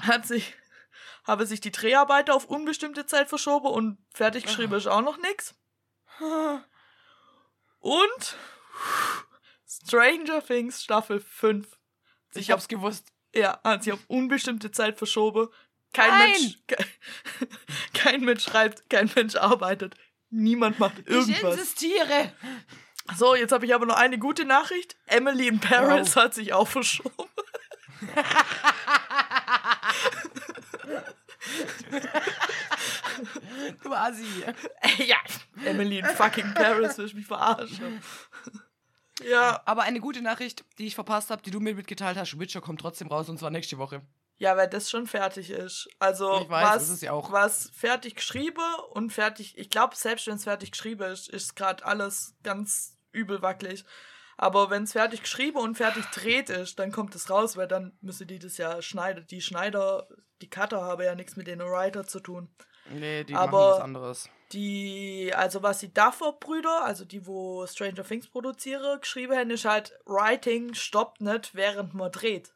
hat sich, habe sich die Dreharbeiter auf unbestimmte Zeit verschoben und fertig geschrieben ist auch noch nichts. Und, Stranger Things Staffel 5. Ich hab's gewusst. Ja, hat sich auf unbestimmte Zeit verschoben. Kein Nein! Mensch, kein, kein Mensch schreibt, kein Mensch arbeitet. Niemand macht Ich irgendwas. insistiere. So, jetzt habe ich aber noch eine gute Nachricht. Emily in Paris hat sich auch verschoben. Du Assi. ja, Emily in fucking Paris, ich mich verarschen. Ja, Aber eine gute Nachricht, die ich verpasst habe, die du mir mitgeteilt hast, Witcher kommt trotzdem raus und zwar nächste Woche. ja, weil das schon fertig ist. Also, weiß, was, ist ja was fertig geschrieben und fertig, ich glaube, selbst wenn es fertig geschrieben ist, ist gerade alles ganz übel wackelig. Aber wenn es fertig geschrieben und fertig dreht ist, dann kommt es raus, weil dann müsste die das ja schneiden. Die Schneider, die Cutter haben ja nichts mit den Writer zu tun. Nee, die Aber- machen was anderes. Die, also was die Duffer-Brüder, also die, wo Stranger Things produziere, geschrieben haben, ist halt, Writing stoppt nicht, während man dreht.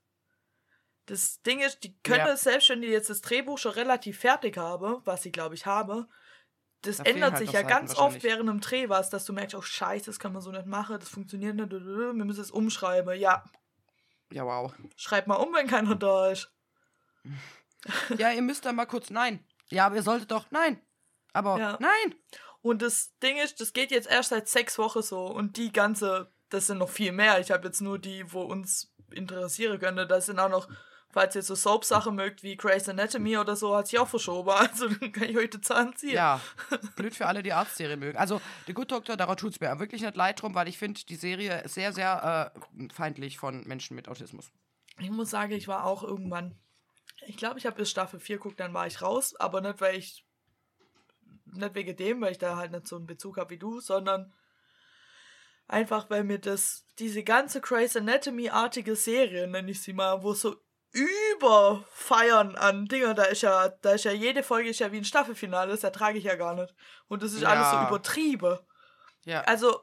Das Ding ist, die können Ja. selbst wenn die jetzt das Drehbuch schon relativ fertig haben, was sie glaube ich habe, das Da ändert halt sich noch ja ganz oft während einem Dreh was, dass du merkst, oh scheiße, das kann man so nicht machen, das funktioniert nicht, wir müssen es umschreiben. Ja, Ja, wow. schreib mal um, wenn keiner da ist. Ja, ihr müsst da mal kurz. Nein. Ja, aber ihr solltet doch. Nein. Aber Ja. nein. Und das Ding ist, das geht jetzt erst seit sechs Wochen so. Und die ganze, das sind noch viel mehr. Ich habe jetzt nur die, wo uns interessieren könnte. Das sind auch noch, falls ihr so Soap-Sachen mögt, wie Grey's Anatomy oder so, hat sich auch verschoben. Also dann kann ich die Zahlen ziehen. Ja. Blöd für alle, die Arztserie mögen. Also, The Good Doctor, daran tut es mir wirklich nicht leid drum, weil ich finde die Serie sehr, sehr äh, feindlich von Menschen mit Autismus. Ich muss sagen, ich war auch irgendwann. Ich glaube, ich habe bis Staffel 4 geguckt, dann war ich raus. Aber nicht, weil ich. Nicht wegen dem, weil ich da halt nicht so einen Bezug habe wie du, sondern einfach, weil mir das. Diese ganze Grey's Anatomy-artige Serie, nenne ich sie mal, wo so überfeiern an Dinger, da ist ja, da ist ja jede Folge ist ja wie ein Staffelfinale, das ertrage ich ja gar nicht. Und das ist alles so Ja. übertrieben. Ja. Also,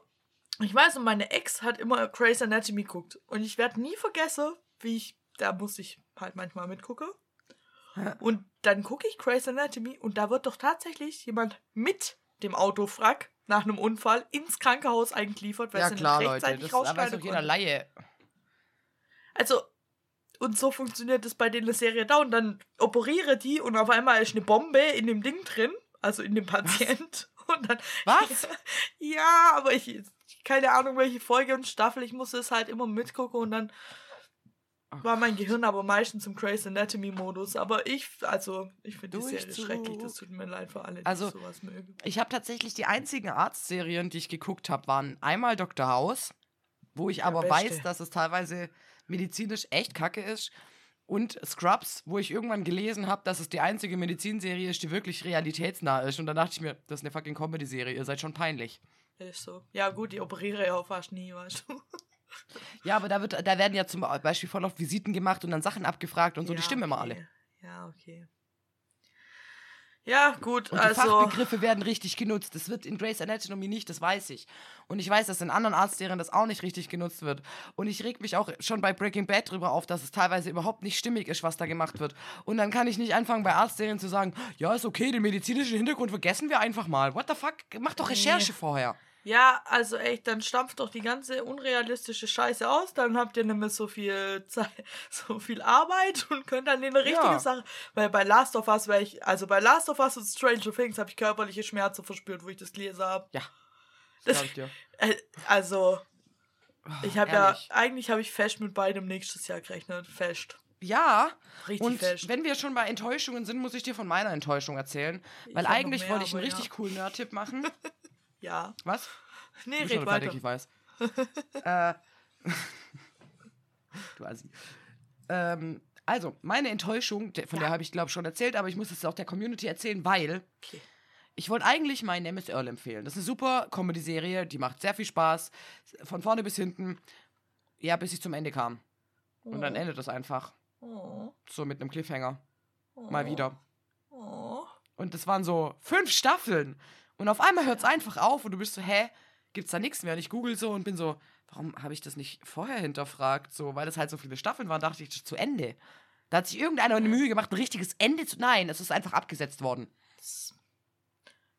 ich weiß, und meine Ex hat immer Grey's Anatomy geguckt. Und ich werde nie vergessen, wie ich, da muss ich halt manchmal mitgucken. Und dann gucke ich Grey's Anatomy und da wird doch tatsächlich jemand mit dem Autofrack nach einem Unfall ins Krankenhaus eingeliefert, weil ja, sie nicht klar, Leute. rechtzeitig Das da weiß rausschneiden doch jeder. Laie. Also, und so funktioniert das bei der Serie da. Und dann operiere die und auf einmal ist eine Bombe in dem Ding drin, also in dem Patient. Und dann. Was? Ja, aber ich. Keine Ahnung, welche Folge und Staffel. Ich musste es halt immer mitgucken und dann war mein Gehirn aber meistens im Grey's Anatomy-Modus. Aber ich, also, ich finde die Serie schrecklich. Das tut mir leid für alle, die Also, sowas mögen. Ich habe tatsächlich die einzigen Arztserien, die ich geguckt habe, waren einmal Dr. House, wo ich aber beste. weiß, dass es teilweise medizinisch echt kacke ist. Und Scrubs, wo ich irgendwann gelesen habe, dass es die einzige Medizinserie ist, die wirklich realitätsnah ist. Und da dachte ich mir, das ist eine fucking Comedy-Serie, ihr seid schon peinlich. Ist so. Ja, gut, die operiere ja auch fast nie, weißt du. Ja, aber da, wird, da werden ja zum Beispiel voll oft Visiten gemacht und dann Sachen abgefragt und so, die Ja, stimmen immer okay. alle. Ja, okay. Ja, gut, Und die also. Fachbegriffe werden richtig genutzt. Das wird in Grey's Anatomy nicht, das weiß ich. Und ich weiß, dass in anderen Arztserien das auch nicht richtig genutzt wird. Und ich reg mich auch schon bei Breaking Bad drüber auf, dass es teilweise überhaupt nicht stimmig ist, was da gemacht wird. Und dann kann ich nicht anfangen, bei Arztserien zu sagen, ja, ist okay, den medizinischen Hintergrund vergessen wir einfach mal. What the fuck? Mach doch Recherche Nee. vorher. Ja, also echt, dann stampft doch die ganze unrealistische Scheiße aus, dann habt ihr nicht mehr so viel Zeit, so viel Arbeit und könnt dann in eine richtige Ja. Sache. Weil bei Last of Us wäre ich, also bei Last of Us und Stranger Things habe ich körperliche Schmerzen verspürt, wo ich das gelesen habe. Ja. Das- ich dir. Äh, also, ich habe ja, eigentlich habe ich fest mit beidem nächstes Jahr gerechnet. Fest. Ja, Richtig und fest. wenn wir schon bei Enttäuschungen sind, muss ich dir von meiner Enttäuschung erzählen. Weil eigentlich mehr, wollte ich einen ja. richtig coolen Nerd-Tipp machen. Ja. Was? Nee, Du red weiter. ich weiß. äh, du Assi. Ähm, also, meine Enttäuschung, von der habe ich glaube schon erzählt, aber ich muss es auch der Community erzählen, weil Okay. ich wollte eigentlich meinen Nemesis Earl empfehlen. Das ist eine super Comedy-Serie, die macht sehr viel Spaß. Von vorne bis hinten. Ja, bis ich zum Ende kam. Und dann endet das einfach. Oh, So mit einem Cliffhanger. oh, Mal wieder. Oh. Und das waren so fünf Staffeln. Und auf einmal hört es einfach auf und du bist so, hä, gibt's da nichts mehr? Und ich google so und bin so, warum habe ich das nicht vorher hinterfragt? So, weil es halt so viele Staffeln waren, dachte ich, das ist zu Ende. Da hat sich irgendeiner eine Mühe gemacht, ein richtiges Ende zu. Nein, es ist einfach abgesetzt worden. Das-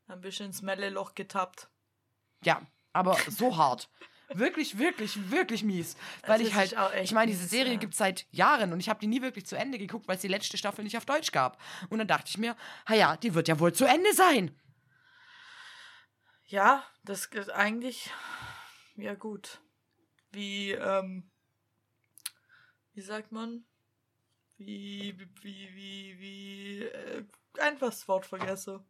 Ein bisschen ins Melleloch getappt. Ja, aber so hart. Wirklich, wirklich, wirklich mies. Weil Das ich halt, ich meine, diese Serie ja. gibt es seit Jahren und ich habe die nie wirklich zu Ende geguckt, weil es die letzte Staffel nicht auf Deutsch gab. Und dann dachte ich mir, ja, die wird ja wohl zu Ende sein. Ja, das ist eigentlich. Ja, gut. Wie, ähm. Wie sagt man? Wie, wie, wie, wie. Äh, einfach das Wort vergesse.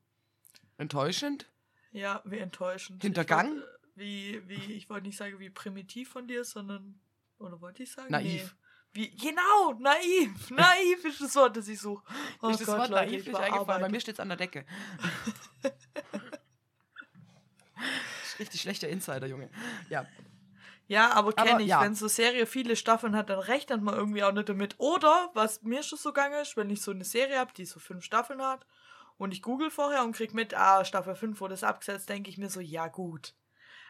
Enttäuschend? Ja, wie enttäuschend. Hintergangen? Ich wollt, äh, wie, wie, ich wollte nicht sagen, wie primitiv von dir, sondern. Oder wollte ich sagen? Naiv. Nee. Wie, genau, naiv. Naiv ist das Wort, das ich suche. Oh Ist das Gott, Wort Leute, naiv nicht war eingefallen? Bei mir steht es an der Decke. richtig schlechter Insider, Junge. Ja. Ja, aber kenne ich. ja. Wenn so Serie viele Staffeln hat, dann rechnet man irgendwie auch nicht damit. Oder, was mir schon so gegangen ist, wenn ich so eine Serie habe, die so fünf Staffeln hat und ich google vorher und krieg mit, ah, Staffel 5 wurde es abgesetzt, denke ich mir so, ja gut.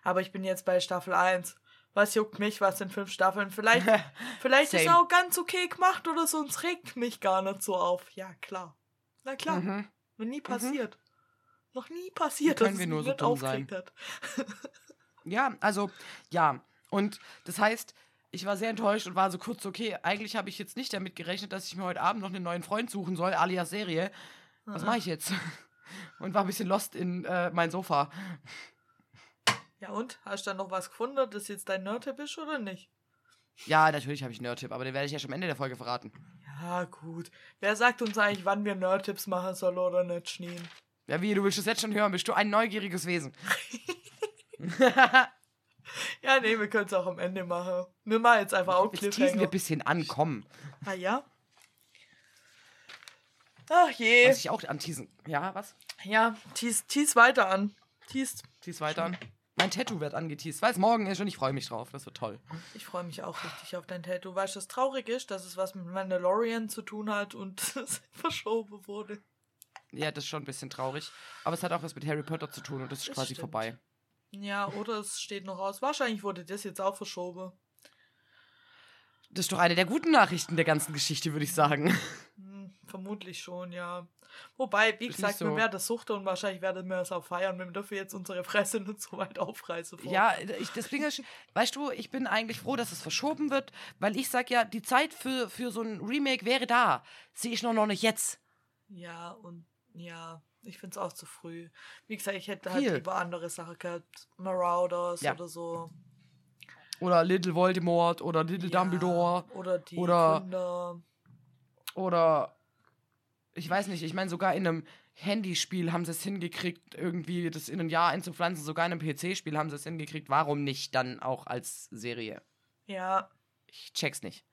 Aber ich bin jetzt bei Staffel 1. Was juckt mich, was sind fünf Staffeln? Vielleicht, vielleicht ist Same. auch ganz okay gemacht oder so und es regt mich gar nicht so auf. Ja, klar. Na klar. Mhm. Nie passiert. Noch nie passiert, können dass wir es nur so dumm sein. hat. Ja, also, ja. Und das heißt, ich war sehr enttäuscht und war so kurz, okay, eigentlich habe ich jetzt nicht damit gerechnet, dass ich mir heute Abend noch einen neuen Freund suchen soll, alias Serie. Was mache ich jetzt? Und war ein bisschen lost in äh, mein Sofa. Ja und? Hast du dann noch was gefunden, das jetzt dein Nerdtipp ist oder nicht? Ja, natürlich habe ich einen Nerd-Tipp, aber den werde ich ja schon am Ende der Folge verraten. Ja, gut. Wer sagt uns eigentlich, wann wir Nerdtipps machen sollen oder nicht, Schneen? Ja, wie, du willst es jetzt schon hören? Bist du ein neugieriges Wesen? Ja, nee, wir können es auch am Ende machen. Wir machen jetzt einfach auch Jetzt teasen wir ein bisschen an, komm. Ah ja? Ach je. Was ich auch anteasen. Ja, was? Ja, tease, tease weiter an. Tease. Tease weiter an. Mein Tattoo wird angeteased, weil es morgen ist und ich freue mich drauf. Das wird toll. Ich freue mich auch richtig auf dein Tattoo. Weißt du, das traurig ist, dass es was mit Mandalorian zu tun hat und es verschoben wurde. Ja, das ist schon ein bisschen traurig. Aber es hat auch was mit Harry Potter zu tun und das ist Das quasi stimmt. vorbei. Ja, oder es steht noch aus. Wahrscheinlich wurde das jetzt auch verschoben. Das ist doch eine der guten Nachrichten der ganzen Geschichte, würde ich sagen. Hm, vermutlich schon, ja. Wobei, wie Ist gesagt, nicht wir so. werden das suchten und wahrscheinlich werden wir es auch feiern, wenn wir dafür jetzt unsere Fresse nicht so weit aufreißen. vor. Ja, ich, das ist, weißt du, ich bin eigentlich froh, dass es verschoben wird, weil ich sag ja, die Zeit für, für so ein Remake wäre da. Sehe ich noch, noch nicht jetzt. Ja, und ja, ich finde es auch zu früh. Wie gesagt, ich hätte Viel. halt lieber andere Sachen gehabt. Marauders Ja. oder so. Oder Little Voldemort oder Little Ja, Dumbledore Oder die oder- Gründer. oder ich weiß nicht, ich meine sogar in einem Handyspiel haben sie es hingekriegt, irgendwie das in ein Jahr einzupflanzen, sogar in einem PC-Spiel haben sie es hingekriegt. Warum nicht dann auch als Serie? Ja. Ich check's nicht.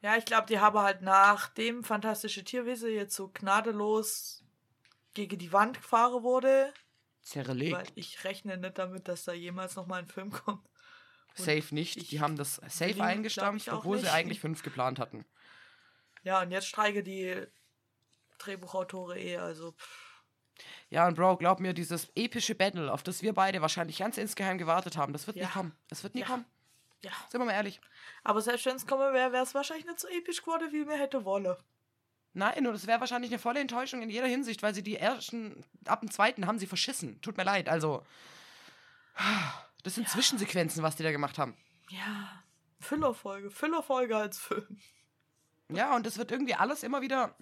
Ja, ich glaube, die haben halt nach dem Fantastische Tierwesen jetzt so gnadenlos gegen die Wand gefahren wurde. Zerlegt. Weil ich rechne nicht damit, dass da jemals nochmal ein Film kommt. Safe nicht. ich Die haben das safe eingestampft, obwohl sie eigentlich fünf geplant hatten. Ja, und jetzt streike die Drehbuchautoren eh, also. Pff. Ja, und Bro, glaub mir, dieses epische Battle, auf das wir beide wahrscheinlich ganz insgeheim gewartet haben, das wird Ja. nie kommen. Es wird nie Ja. kommen. Ja. Sind wir mal ehrlich. Aber selbst wenn es kommen wäre, wäre es wahrscheinlich nicht so episch geworden, wie mir hätte wollen. Nein, und es wäre wahrscheinlich eine volle Enttäuschung in jeder Hinsicht, weil sie die ersten, ab dem zweiten haben sie verschissen. Tut mir leid, also. Das sind Zwischensequenzen, was die da gemacht haben. Ja. Füllerfolge. Füllerfolge als Film. Ja, und es wird irgendwie alles immer wieder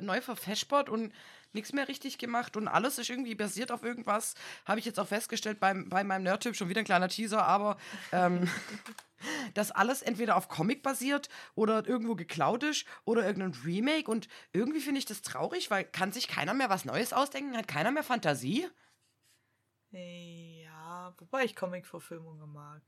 neu verfeschbert und nichts mehr richtig gemacht und alles ist irgendwie basiert auf irgendwas. Habe ich jetzt auch festgestellt beim, bei meinem Nerd-Tipp, schon wieder ein kleiner Teaser, aber ähm, dass alles entweder auf Comic basiert oder irgendwo geklaut ist oder irgendein Remake und irgendwie finde ich das traurig, weil kann sich keiner mehr was Neues ausdenken, hat keiner mehr Fantasie. Ja, wobei ich Comic-Verfilmungen mag.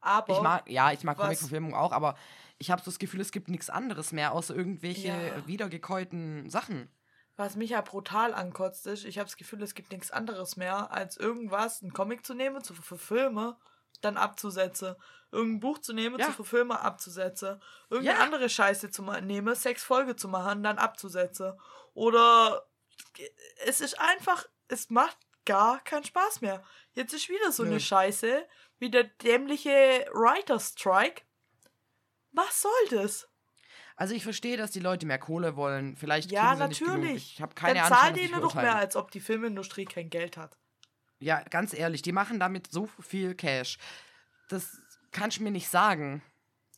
Aber Ich mag, ja, ich mag was- Comic-Verfilmung auch, aber ich habe so das Gefühl, es gibt nichts anderes mehr, außer irgendwelche Ja. wiedergekäuten Sachen. Was mich ja brutal ankotzt ist, ich habe das Gefühl, es gibt nichts anderes mehr, als irgendwas, einen Comic zu nehmen, zu verfilmen, dann abzusetzen. Irgendein Buch zu nehmen, Ja. zu verfilmen, abzusetzen. Irgendeine Ja. andere Scheiße zu nehmen, sechs Folgen zu machen, dann abzusetzen. Oder es ist einfach, es macht gar keinen Spaß mehr. Jetzt ist wieder so Nö. eine Scheiße, wie der dämliche Writer Strike. Was soll das? Also ich verstehe, dass die Leute mehr Kohle wollen. Vielleicht Ja, natürlich. Ich habe keine Dann Ahnung. zahl denen doch mehr, als ob die Filmindustrie kein Geld hat. Ja, ganz ehrlich, die machen damit so viel Cash. Das kannst du mir nicht sagen.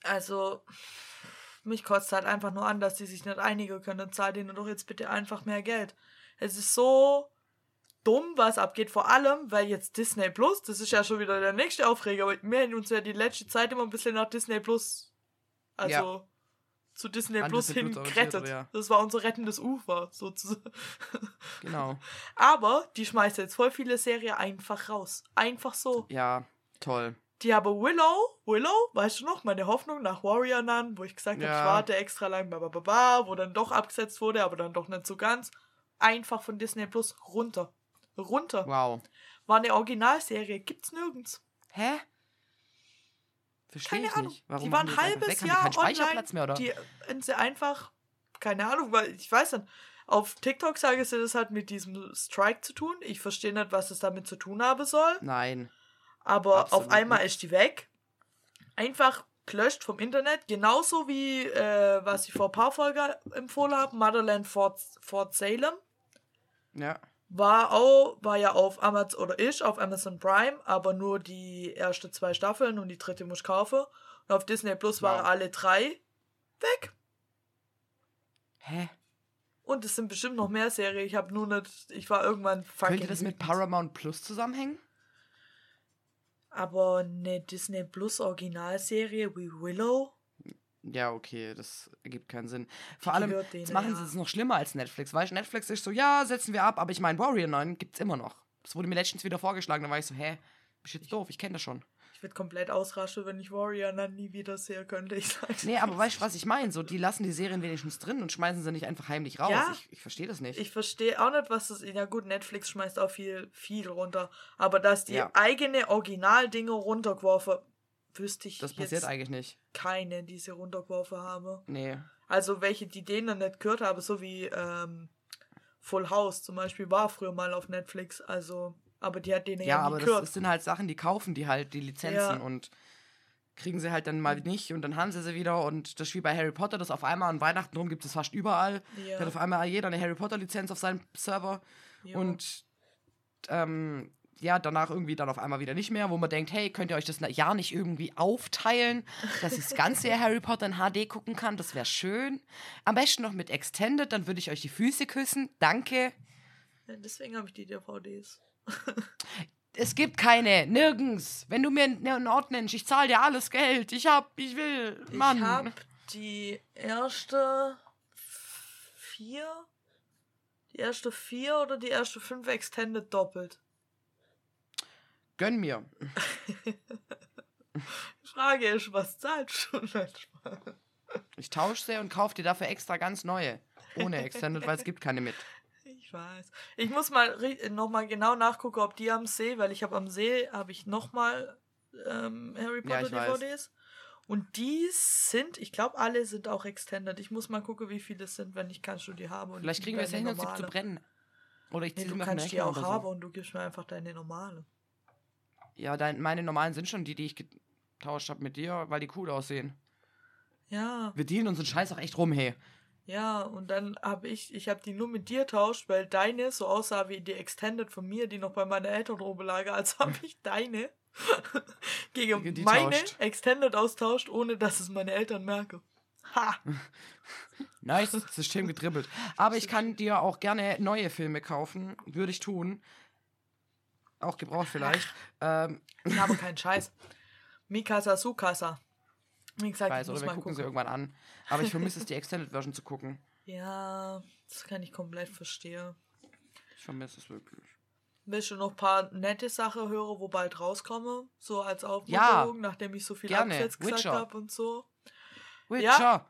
Also, mich kotzt halt einfach nur an, dass die sich nicht einigen können. Zahlt ihnen doch jetzt bitte einfach mehr Geld. Es ist so dumm, was abgeht. Vor allem, weil jetzt Disney Plus, das ist ja schon wieder der nächste Aufreger, aber wir haben uns ja die letzte Zeit immer ein bisschen nach Disney Plus, also Ja. Zu Disney An Plus Disney hin Plus gerettet. ja. Das war unser rettendes Ufer, sozusagen. Genau. Aber die schmeißt jetzt voll viele Serien einfach raus. Einfach so. Ja, toll. Die haben Willow, Willow, weißt du noch, meine Hoffnung nach Warrior Nun, wo ich gesagt habe, Ja. ich warte extra lang, ba, ba, ba, ba, wo dann doch abgesetzt wurde, aber dann doch nicht so ganz. Einfach von Disney Plus runter. Runter. Wow. War eine Originalserie, gibt's nirgends. Hä? Verstehe Keine ich Ahnung. nicht. Warum die waren ein halbes? Haben Jahr die keinen online. Mehr, oder? Die sie einfach, keine Ahnung, weil ich weiß nicht, auf TikTok sage sie, das hat mit diesem Strike zu tun. Ich verstehe nicht, was es damit zu tun haben soll. Nein. Aber Absolut auf einmal nicht. ist die weg. Einfach gelöscht vom Internet. Genauso wie, äh, was ich vor ein paar Folgen empfohlen habe, Motherland Fort, Fort Salem. Ja. War auch, war ja auf Amazon, oder ist auf Amazon Prime, aber nur die ersten zwei Staffeln und die dritte muss ich kaufen. Und auf Disney Plus waren Wow. alle drei weg. Hä? Und es sind bestimmt noch mehr Serien. Ich habe nur nicht, ich war irgendwann fucking. Könnte das mit. Paramount Plus zusammenhängen? Aber eine Disney Plus Originalserie wie Willow? Ja, okay, das ergibt keinen Sinn. Vor allem, jetzt machen sie es noch schlimmer als Netflix. Weißt du, Netflix ist so, ja, setzen wir ab, aber ich meine, Warrior 9 gibt's immer noch. Das wurde mir letztens wieder vorgeschlagen, da war ich so, hä, bist jetzt doof, ich kenne das schon. Ich würde komplett ausraschen, wenn ich Warrior dann nie wieder sehen könnte. Ich sag's Nee, aber weißt du, was ich meine? So, die lassen die Serien wenigstens drin und schmeißen sie nicht einfach heimlich raus. Ja. Ich, ich verstehe das nicht. Ich verstehe auch nicht, was das. Ja, gut, Netflix schmeißt auch viel, viel runter. Aber dass die Ja. eigene Originaldinge runtergeworfen, wüsste ich das passiert eigentlich nicht. keine, die sie runtergeworfen haben. Nee. Also welche, die denen nicht gehört haben, so wie ähm, Full House zum Beispiel, war früher mal auf Netflix. Also, aber die hat denen ja, Ja, nie aber das, gehört. das sind halt Sachen, die kaufen die halt, die Lizenzen Ja. und kriegen sie halt dann mal nicht und dann haben sie sie wieder und das ist wie bei Harry Potter, das auf einmal an Weihnachten rum gibt es fast überall. Ja. Da hat auf einmal jeder eine Harry Potter Lizenz auf seinem Server Jo. und ähm, ja, danach irgendwie dann auf einmal wieder nicht mehr, wo man denkt, hey, könnt ihr euch das Jahr nicht irgendwie aufteilen, dass ich das ganze Jahr Harry Potter in HD gucken kann, das wäre schön. Am besten noch mit Extended, dann würde ich euch die Füße küssen, danke. Ja, Deswegen habe ich die DVDs. Es gibt keine, nirgends. Wenn du mir einen Ort nennst, ich zahle dir alles Geld. Ich hab, ich will, Mann. Ich habe die erste vier, die erste vier oder die erste fünf Extended doppelt. Gönn mir. Die Frage ist, was zahlt schon? Ich tausche sie und kaufe dir dafür extra ganz neue. Ohne Extended, weil es gibt keine mit. Ich weiß. Ich muss mal nochmal genau nachgucken, ob die am See, weil ich habe am See, habe ich nochmal ähm, Harry Ja, Potter weiß. DVDs. Und die sind, ich glaube, alle sind auch extended. Ich muss mal gucken, wie viele es sind, wenn ich kannst du die haben. Und Vielleicht kriegen wir es ja hin, uns zu brennen. Oder ich Nee, du kannst die auch haben so. und du gibst mir einfach deine normale. Ja, dein, meine normalen sind schon die, die ich getauscht habe mit dir, weil die cool aussehen. Ja, Wir dealen unseren Scheiß auch echt rum, hey. ja, und dann habe ich, ich habe die nur mit dir tauscht, weil deine so aussah wie die Extended von mir, die noch bei meinen Eltern oben lag. Also habe ich deine gegen Gegen die meine tauscht. Extended austauscht, ohne dass es meine Eltern merke. Ha! Nice, System getribbelt. Aber ich kann dir auch gerne neue Filme kaufen. Würde ich tun. Auch gebraucht vielleicht. ähm, Ja, aber kein Scheiß. Mikasa Sukasa. Wie gesagt, weiß, ich muss oder wir mal gucken gucken. sie irgendwann an. Aber ich vermisse es, die Extended Version zu gucken. Ja, das kann ich komplett verstehen. Ich vermisse es wirklich. Willst du noch ein paar nette Sachen hören, wo bald rauskomme? So als Ja. Aufmunterung, nachdem ich so viel Gerne. abgesetzt gesagt habe und so. Witcher!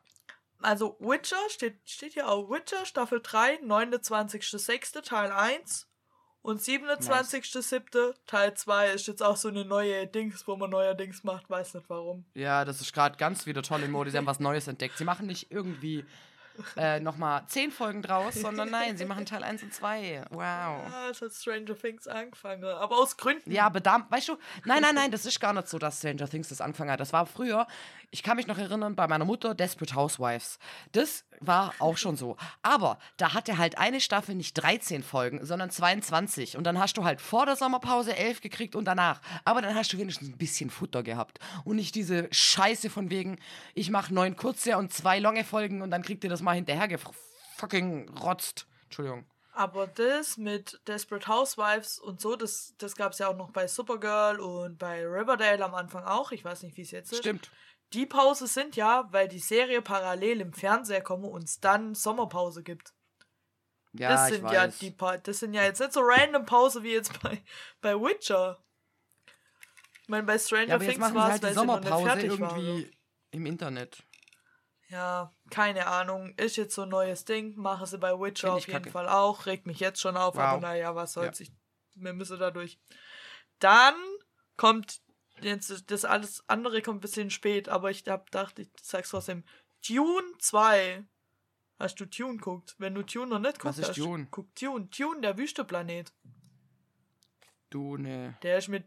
Also Witcher, steht, steht hier auch Witcher, Staffel 3, 29.06. Teil 1 und 27.07. Teil 2 ist jetzt auch so eine neue Dings, wo man neuerdings macht, weiß nicht warum. Ja, das ist gerade ganz wieder toll in Mode. Sie haben was Neues entdeckt. Sie machen nicht irgendwie äh, nochmal zehn Folgen draus, sondern nein, sie machen Teil 1 und 2. Wow. Ja, es hat Stranger Things angefangen, aber aus Gründen. Ja, da, weißt du, nein, nein, nein, das ist gar nicht so, dass Stranger Things das angefangen hat. Das war früher, ich kann mich noch erinnern, bei meiner Mutter Desperate Housewives. Das war auch schon so. Aber da hatte halt eine Staffel nicht 13 Folgen, sondern 22. Und dann hast du halt vor der Sommerpause 11 gekriegt und danach. Aber dann hast du wenigstens ein bisschen Futter gehabt. Und nicht diese Scheiße von wegen, ich mache neun kurze und zwei lange Folgen und dann kriegt ihr das mal hinterher fucking rotzt. Entschuldigung. Aber das mit Desperate Housewives und so, das, das gab es ja auch noch bei Supergirl und bei Riverdale am Anfang auch. Ich weiß nicht, wie es jetzt ist. Stimmt. Die Pause sind ja, weil die Serie parallel im Fernseher kommt und es dann Sommerpause gibt. Ja, das ich sind weiß. ja die pa das sind ja jetzt nicht so random Pause wie jetzt bei, bei Witcher. Ich meine, bei Stranger ja, Things war es, halt die weil sie noch nicht fertig war. irgendwie im Internet. Ja, keine Ahnung. Ist jetzt so ein neues Ding. Mache sie bei Witcher auf jeden kacke. Fall auch. Regt mich jetzt schon auf, aber Wow. naja, was soll's. Ja. Ich, wir müssen da durch. Dann kommt jetzt das alles andere kommt ein bisschen spät, aber ich hab gedacht, ich sag's trotzdem. Dune 2. Hast du Tune guckt? Wenn du Tune noch nicht Was guckst, ist Dune? guck Tune. Tune, der Wüsteplanet. Du ne. Der ist mit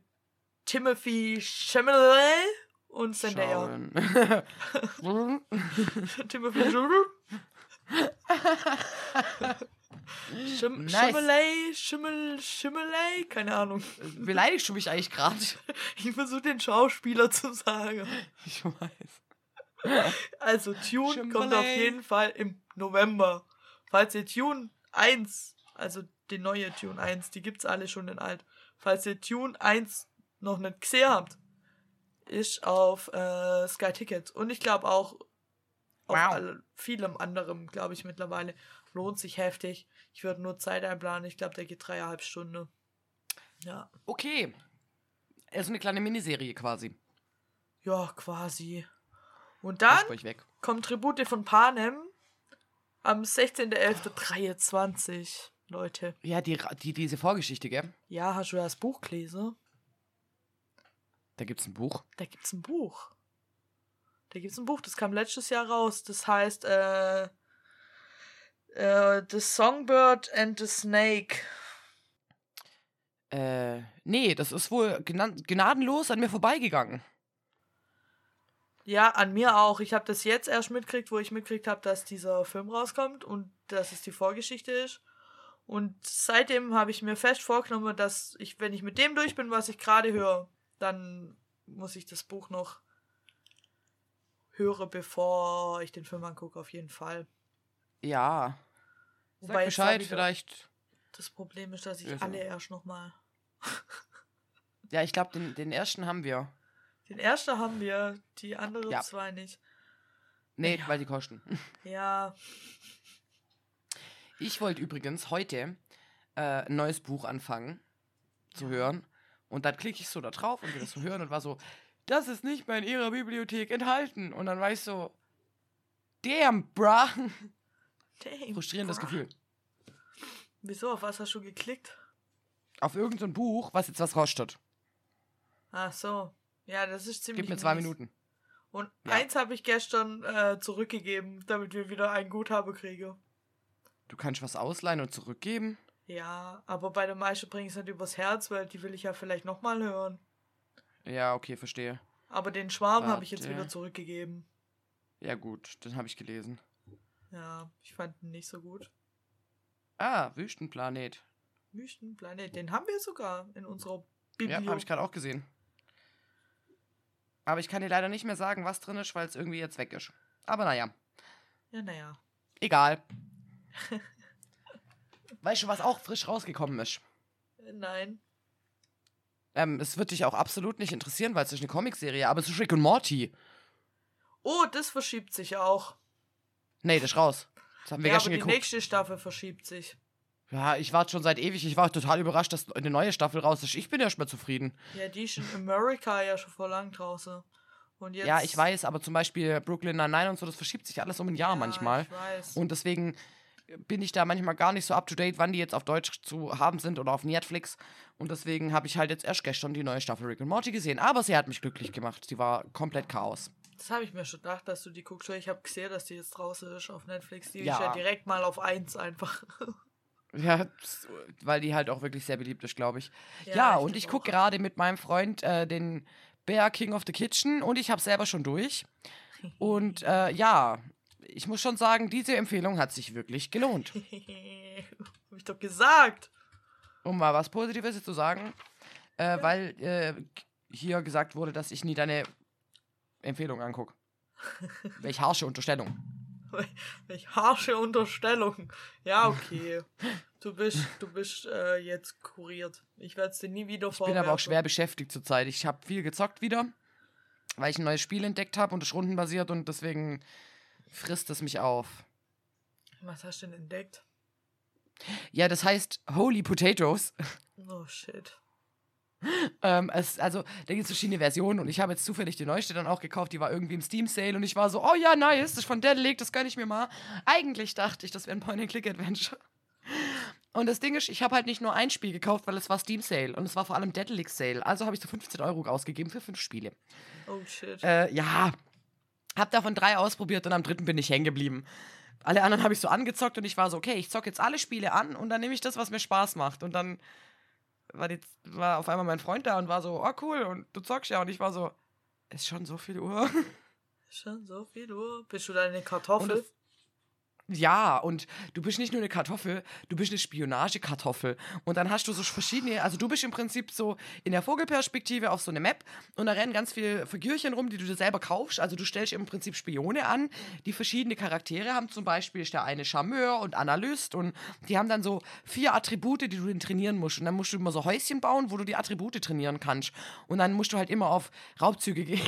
Timothy Chalamet und Zendaya. Timothy Chalamet. Schim Nice. Schimmel, Schimmelei, keine Ahnung. Beleidigst du mich eigentlich gerade? Ich versuche den Schauspieler zu sagen. Ich weiß. Also Tune kommt Schimmelei. auf jeden Fall im November. Falls ihr Tune 1, also die neue Tune 1, die gibt's alle schon in alt. Falls ihr Tune 1 noch nicht gesehen habt, ist auf äh, Sky Ticket. Und ich glaube auch auf Wow. alle, vielem anderem, glaube ich mittlerweile. Lohnt sich heftig. Ich würde nur Zeit einplanen. Ich glaube, der geht dreieinhalb Stunden. Ja. Okay. Also eine kleine Miniserie quasi. Ja, quasi. Und Dann kommt Tribute von Panem am 16.11.23. Leute. Ja, die, die, diese Vorgeschichte, gell? Ja, hast du das Buch gelesen? Da gibt's ein Buch. Da gibt's ein Buch. Da gibt's ein Buch, das kam letztes Jahr raus. Das heißt, äh, äh, The Songbird and the Snake. Äh, nee, das ist wohl gnadenlos an mir vorbeigegangen. Ja, an mir auch. Ich habe das jetzt erst mitgekriegt, wo ich mitgekriegt habe, dass dieser Film rauskommt und dass es die Vorgeschichte ist. Und seitdem habe ich mir fest vorgenommen, dass ich, wenn ich mit dem durch bin, was ich gerade höre, dann muss ich das Buch noch hören, bevor ich den Film angucke, auf jeden Fall. Ja. Sag Wobei Bescheid, vielleicht. Das Problem ist, dass ich Also. alle erst nochmal. Ja, ich glaube, den, den ersten haben wir. Den ersten haben wir, die anderen Ja. zwei nicht. Nee, Ja. weil die kosten. Ja, Ich wollte übrigens heute äh, ein neues Buch anfangen zu hören. Und dann klicke ich so da drauf und will das so hören und war so, das ist nicht mehr in ihrer Bibliothek enthalten. Und dann war ich so, damn, bruh. dang. Frustrierendes bruh. Gefühl. Wieso? Auf was hast du geklickt? Auf irgendein so Buch, was jetzt was kostet. Ach so. Ja, das ist ziemlich. Gib mir zwei mies. Minuten. Und Ja. eins habe ich gestern äh, zurückgegeben, damit wir wieder ein Guthaben kriegen. Du kannst was ausleihen und zurückgeben. Ja, aber bei der meisten bringe ich es nicht übers Herz, weil die will ich ja vielleicht nochmal hören. Ja, okay, verstehe. Aber den Schwarm habe ich jetzt wieder zurückgegeben. Ja, gut, den habe ich gelesen. Ja, ich fand ihn nicht so gut. Ah, Wüstenplanet. Wüstenplanet, den haben wir sogar in unserer Ja, Bibliothek. habe ich gerade auch gesehen. Aber ich kann dir leider nicht mehr sagen, was drin ist, weil es irgendwie jetzt weg ist. Aber naja, ja, naja. egal. weißt du, was auch frisch rausgekommen ist? Nein. Ähm, es wird dich auch absolut nicht interessieren, weil es ist eine Comicserie, aber es ist Rick und Morty. Oh, das verschiebt sich auch. Nee, das ist raus. Das haben wir ja, aber gestern die geguckt. nächste Staffel verschiebt sich. Ja, ich warte schon seit ewig. Ich war total überrascht, dass eine neue Staffel raus ist. Ich bin erst mal zufrieden. Ja, die ist in Amerika ja schon vor lang draußen. Und jetzt, Ja, ich weiß, aber zum Beispiel Brooklyn Nine-Nine und so, das verschiebt sich alles um ein Jahr Ja, manchmal. Ich weiß. Und deswegen bin ich da manchmal gar nicht so up to date, wann die jetzt auf Deutsch zu haben sind oder auf Netflix. Und deswegen habe ich halt jetzt erst gestern die neue Staffel Rick und Morty gesehen. Aber sie hat mich glücklich gemacht. Sie war komplett Chaos. Das habe ich mir schon gedacht, dass du die guckst. Ich habe gesehen, dass die jetzt draußen ist auf Netflix. Die Ja. ist ja direkt mal auf 1 einfach. Ja, weil die halt auch wirklich sehr beliebt ist, glaube ich. Ja, und glaub ich gucke gerade mit meinem Freund äh, den Bear King of the Kitchen und ich habe selber schon durch. Und äh, ja, ich muss schon sagen, diese Empfehlung hat sich wirklich gelohnt. Hab ich doch gesagt. Um mal was Positives zu sagen, äh, weil äh, hier gesagt wurde, dass ich nie deine Empfehlung angucke. Welch harsche Unterstellung. Welch harsche Unterstellung. Ja, okay. Du bist, du bist äh, jetzt kuriert. Ich werde es dir nie wieder Ich bin aber auch schwer beschäftigt zurzeit. Ich habe viel gezockt wieder, weil ich ein neues Spiel entdeckt habe und es rundenbasiert und deswegen frisst es mich auf. Was hast du denn entdeckt? Ja, das heißt Holy Potatoes. Oh shit. Ähm, es, also, da gibt es verschiedene Versionen und ich habe jetzt zufällig die neueste dann auch gekauft, die war irgendwie im Steam Sale und ich war so, oh ja, nice, das ist von Dedelic, das gönne ich mir mal. Eigentlich dachte ich, das wäre ein Point-and-Click-Adventure. Und das Ding ist, ich habe halt nicht nur ein Spiel gekauft, weil es war Steam Sale und es war vor allem Dedelic Sale. Also habe ich so 15 Euro ausgegeben für fünf Spiele. Oh shit. Äh, ja, hab davon drei ausprobiert und am dritten bin ich hängen geblieben. Alle anderen habe ich so angezockt und ich war so, okay, ich zocke jetzt alle Spiele an und dann nehme ich das, was mir Spaß macht. Und dann war, die, war auf einmal mein Freund da und war so, oh cool, und du zockst ja. Und ich war so, ist schon so viel Uhr. Schon so viel Uhr. Bist du deine Kartoffel? Ja, und du bist nicht nur eine Kartoffel, du bist eine Spionagekartoffel. Und dann hast du so verschiedene, also du bist im Prinzip so in der Vogelperspektive auf so eine Map und da rennen ganz viele Figürchen rum, die du dir selber kaufst. Also du stellst im Prinzip Spione an, die verschiedene Charaktere haben. Zum Beispiel ist der eine Charmeur und Analyst und die haben dann so vier Attribute, die du dann trainieren musst. Und dann musst du immer so Häuschen bauen, wo du die Attribute trainieren kannst. Und dann musst du halt immer auf Raubzüge gehen.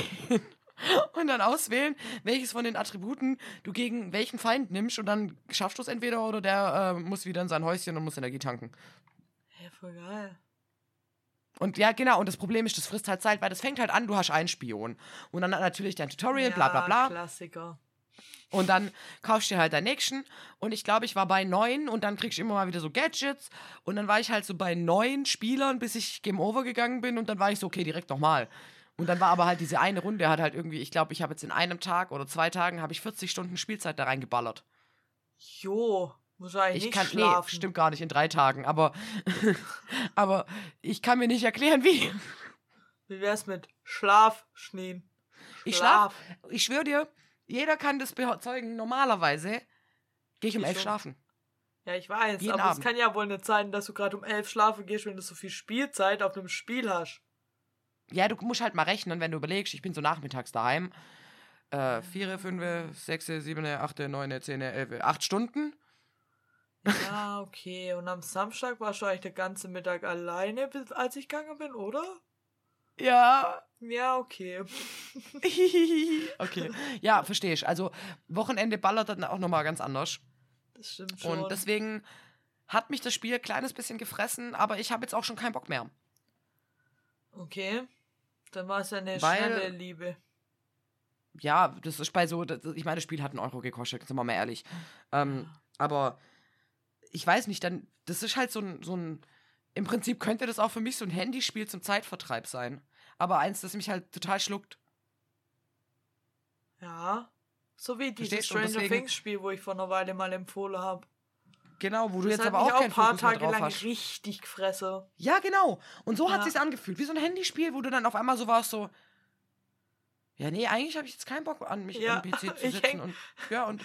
Und dann auswählen, welches von den Attributen du gegen welchen Feind nimmst und dann schaffst du es entweder oder der äh, muss wieder in sein Häuschen und muss Energie tanken. Ja, voll geil. Und ja, genau, und das Problem ist, das frisst halt Zeit, weil das fängt halt an, du hast einen Spion. Und dann natürlich dein Tutorial, bla bla bla. Klassiker. Und dann kaufst du dir halt deinen nächsten. Und ich glaube, ich war bei neun und dann kriegst du immer mal wieder so Gadgets. Und dann war ich halt so bei neun Spielern, bis ich Game Over gegangen bin. Und dann war ich so, okay, direkt nochmal. Und dann war aber halt diese eine Runde, hat halt irgendwie, ich glaube, ich habe jetzt in einem Tag oder zwei Tagen, habe ich 40 Stunden Spielzeit da reingeballert. Jo, muss eigentlich Ich nicht kann, nee, schlafen. stimmt gar nicht, in drei Tagen. Aber, aber ich kann mir nicht erklären, wie. Wie wär's mit Schlaf, Schneen? Ich schlaf. Ich schwöre dir, jeder kann das bezeugen. Normalerweise gehe ich um Ich elf schon. schlafen. Ja, ich weiß, Jeden aber Abend. es kann ja wohl nicht sein, dass du gerade um elf schlafen gehst, wenn du so viel Spielzeit auf einem Spiel hast. Ja, du musst halt mal rechnen, wenn du überlegst, ich bin so nachmittags daheim. Äh, vier, fünf, sechs, sieben, acht, neun, zehn, elf, acht Stunden. Ja, okay. Und am Samstag warst du eigentlich den ganzen Mittag alleine, bis- als ich gegangen bin, oder? Ja. Ja, okay. okay. Ja, verstehe ich. Also, Wochenende ballert dann auch nochmal ganz anders. Das stimmt schon. Und deswegen hat mich das Spiel ein kleines bisschen gefressen, aber ich habe jetzt auch schon keinen Bock mehr. Okay. Dann war es eine Weil- schnelle Liebe. Ja, das ist bei so, das, ich meine, das Spiel hat einen Euro gekostet, sind wir mal ehrlich. Ähm, aber ich weiß nicht, dann, das ist halt so ein, so ein, im Prinzip könnte das auch für mich so ein Handyspiel zum Zeitvertreib sein. Aber eins, das mich halt total schluckt. Ja. So wie dieses? Stranger Things Spiel, wo ich vor einer Weile mal empfohlen habe. Genau, wo du Das jetzt hat aber mich auch keinen ein paar Fokus Tage drauf lang hast. richtig gefressen. Ja, genau. Und so hat Ja. sich's angefühlt, wie so ein Handyspiel, wo du dann auf einmal so warst, so, ja, nee, eigentlich habe ich jetzt keinen Bock an mich Ja, am PC zu ich sitzen häng- und ja und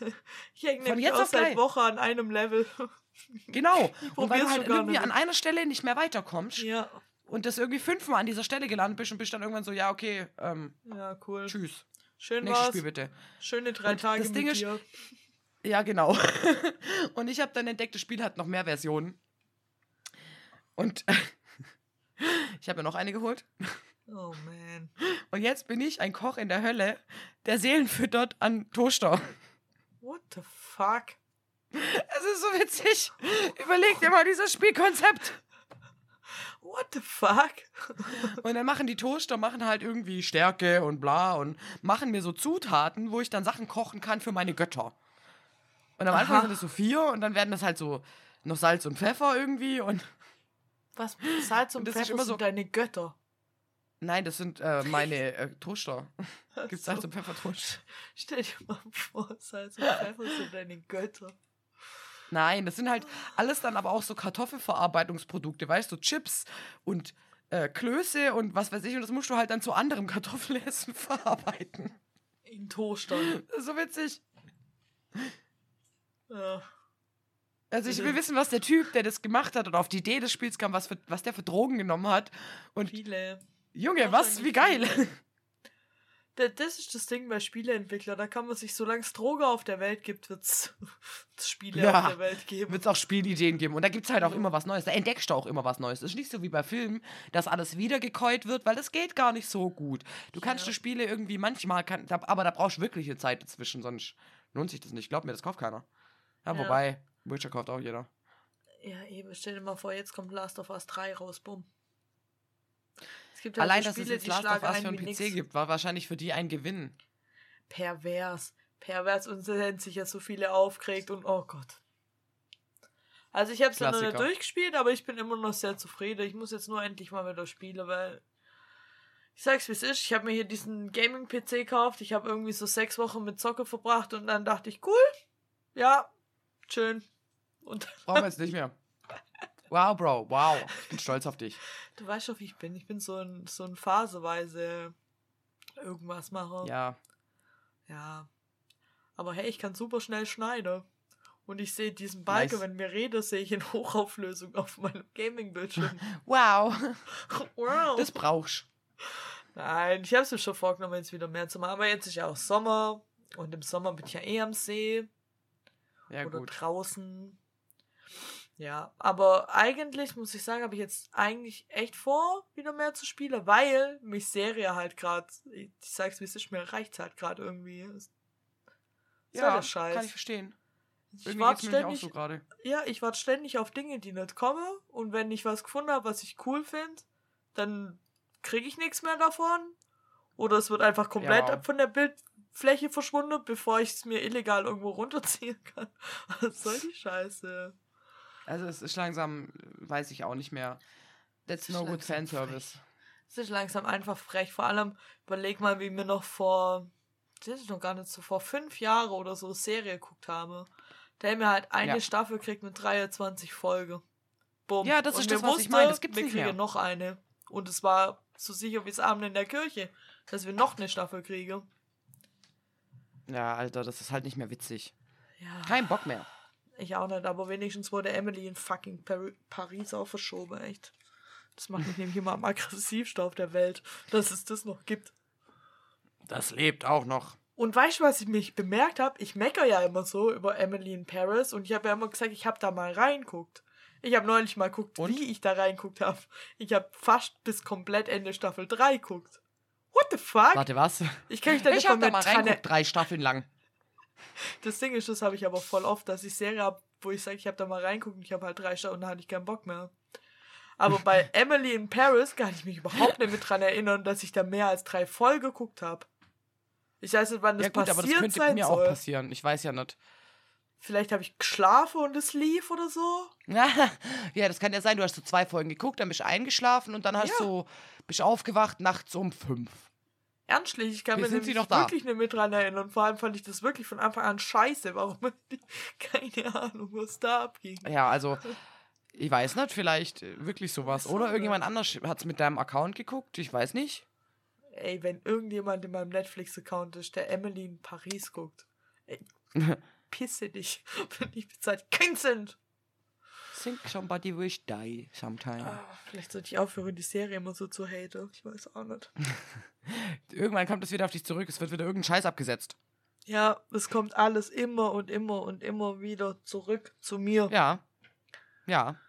Ich hänge Von jetzt auch auf seit. Woche an einem Level. genau. Und weil du halt irgendwie noch an nicht. einer Stelle nicht mehr weiterkommst ja, und das irgendwie fünfmal an dieser Stelle gelandet bist und bist dann irgendwann so, ja, okay, ähm, ja, cool. tschüss. Schön Nächstes war's. Spiel bitte. Schöne drei Und Tage das Ding mit ist- dir. Ja, genau. und ich habe dann entdeckt, das Spiel hat noch mehr Versionen. Und ich habe mir noch eine geholt. Oh man. Und jetzt bin ich ein Koch in der Hölle, der Seelen füttert an Toaster. What the fuck? Es ist so witzig. Überleg dir mal dieses Spielkonzept. What the fuck? Und dann machen die Toaster, machen halt irgendwie Stärke und bla und machen mir so Zutaten, wo ich dann Sachen kochen kann für meine Götter. Und am Anfang Aha. sind es so vier und dann werden das halt so noch Salz und Pfeffer irgendwie und Was Salz und, Und Pfeffer immer sind so- deine Götter? nein, das sind äh, meine äh, Toaster. Gibt's So. Salz und Pfeffer Toast? Stell dir mal vor, Salz und Pfeffer sind deine Götter. Nein, das sind halt alles dann aber auch so Kartoffelverarbeitungsprodukte, weißt du, Chips und äh, Klöße und was weiß ich und das musst du halt dann zu anderem Kartoffelessen verarbeiten. In ist so witzig. Ja. Also ich will Mhm. wissen, was der Typ, der das gemacht hat oder auf die Idee des Spiels kam, was, für, was der für Drogen genommen hat. Und Viele. Junge, was? Wie geil. Das ist das Ding bei Spieleentwicklern. Da kann man sich, solange es Droge auf der Welt gibt, wird es Spiele Ja. auf der Welt geben. Wird es auch Spielideen geben. Und da gibt es halt auch immer was Neues. Da entdeckst du auch immer was Neues. Es ist nicht so wie bei Filmen, dass alles wiedergekäut wird, weil das geht gar nicht so gut. Du kannst Ja. die Spiele irgendwie manchmal, kann, aber da brauchst du wirklich eine Zeit dazwischen, sonst lohnt sich das nicht. Glaub mir, das kauft keiner. Ja, Ja. wobei, Witcher kauft auch jeder. Ja, eben. Stell dir mal vor, jetzt kommt Last of Us 3 raus. Bumm. Es gibt halt Allein, so dass es Spiele, jetzt die Last of Us für einen PC nix. gibt, war wahrscheinlich für die ein Gewinn. Pervers. Pervers und hätten sich ja so viele aufgeregt und oh Gott. Also ich habe es ja noch nicht durchgespielt, aber ich bin immer noch sehr zufrieden. Ich muss jetzt nur endlich mal wieder spielen, weil ich sag's wie es ist. Ich habe mir hier diesen Gaming-PC gekauft. Ich habe irgendwie so sechs Wochen mit Zocke verbracht und dann dachte ich, cool, ja, schön. Und Brauchen wir jetzt nicht mehr. Wow, Bro, wow. Ich bin stolz auf dich. du weißt schon, wie ich bin. Ich bin so ein, so ein phaseweise irgendwas mache. Ja. Ja. Aber hey, ich kann super schnell schneiden. Und ich sehe diesen Balken, Nice. wenn wir reden, sehe ich in Hochauflösung auf meinem Gaming-Bildschirm. Wow. wow. Das brauchst Nein, ich habe es mir schon vorgenommen, jetzt wieder mehr zu machen. Aber jetzt ist ja auch Sommer. Und im Sommer bin ich ja eh am See Ja, oder gut. draußen. Ja, aber eigentlich muss ich sagen, habe ich jetzt eigentlich echt vor, wieder mehr zu spielen, weil mich Serie halt gerade, ich sag's wie es ist, mir reicht's halt gerade irgendwie. Ist Ja, der Scheiß? kann ich verstehen. Ich Irgendwie warte ständig, so ja, ich warte ständig auf Dinge, die nicht kommen. Und wenn ich was gefunden habe, was ich cool finde, dann kriege ich nichts mehr davon. Oder es wird einfach komplett Ja. von der Bildfläche verschwunden, bevor ich es mir illegal irgendwo runterziehen kann. Was soll die Scheiße? Also es ist langsam, weiß ich auch nicht mehr. That's Es ist no good langsam Fanservice. Es ist langsam einfach frech. Vor allem, überleg mal, wie mir noch vor, das ist noch gar nicht so, vor fünf Jahren oder so Serie geguckt habe. Da haben wir halt eine Ja. Staffel gekriegt mit 23 Folgen. Bumm. Ja, das Und ist wir das, was ich wussten, meine. Das gibt's wir nicht kriegen mehr. noch eine. Und es war so sicher wie das Abend in der Kirche, dass wir noch eine Staffel kriegen. Ja, Alter, das ist halt nicht mehr witzig. Ja, Kein Bock mehr. ich auch nicht, aber wenigstens wurde Emily in fucking Pari Paris auch verschoben, echt. Das macht mich nämlich immer am aggressivsten auf der Welt, dass es das noch gibt. Das lebt auch noch. Und weißt du, was ich mich bemerkt habe? Ich mecker ja immer so über Emily in Paris und ich habe ja immer gesagt, ich habe da mal reinguckt. Ich habe neulich mal geguckt, Und? wie ich da reinguckt habe. Ich habe fast bis komplett Ende Staffel 3 geguckt. What the fuck? Warte, was? Ich kann mich da nicht Ich da mal dran reingeguckt, drei Staffeln lang. Das Ding ist, das habe ich aber voll oft, dass ich Serie habe, wo ich sage, ich habe da mal reinguckt und ich habe halt drei Stunden und dann hatte ich keinen Bock mehr. Aber bei Emily in Paris kann ich mich überhaupt nicht mit dran erinnern, dass ich da mehr als drei Folgen geguckt habe. Ich weiß nicht, wann das ja gut, aber passiert das könnte sein mir soll. auch passieren. Ich weiß ja nicht. Vielleicht habe ich geschlafen und es lief oder so. ja, das kann ja sein. Du hast so zwei Folgen geguckt, dann bist du eingeschlafen und dann hast Ja. du bist aufgewacht nachts um fünf. Ernstlich, ich kann Wie mir nämlich wirklich nicht mit dran erinnern. Vor allem fand ich das wirklich von Anfang an scheiße. Warum? Keine Ahnung, was da abging. Ja, also ich weiß nicht, vielleicht äh, wirklich sowas. so, Oder ja. irgendjemand anders hat es mit deinem Account geguckt. Ich weiß nicht. Ey, wenn irgendjemand in meinem Netflix-Account ist, der Emily in Paris guckt, ey, pisse dich, wenn ich bezahlt Kind sind. Think somebody wish die sometime. Ah, vielleicht sollte ich aufhören, die Serie immer so zu haten. Ich weiß auch nicht. Irgendwann kommt es wieder auf dich zurück. Es wird wieder irgendein Scheiß abgesetzt. Ja, es kommt alles immer und immer und immer wieder zurück zu mir. Ja. Ja.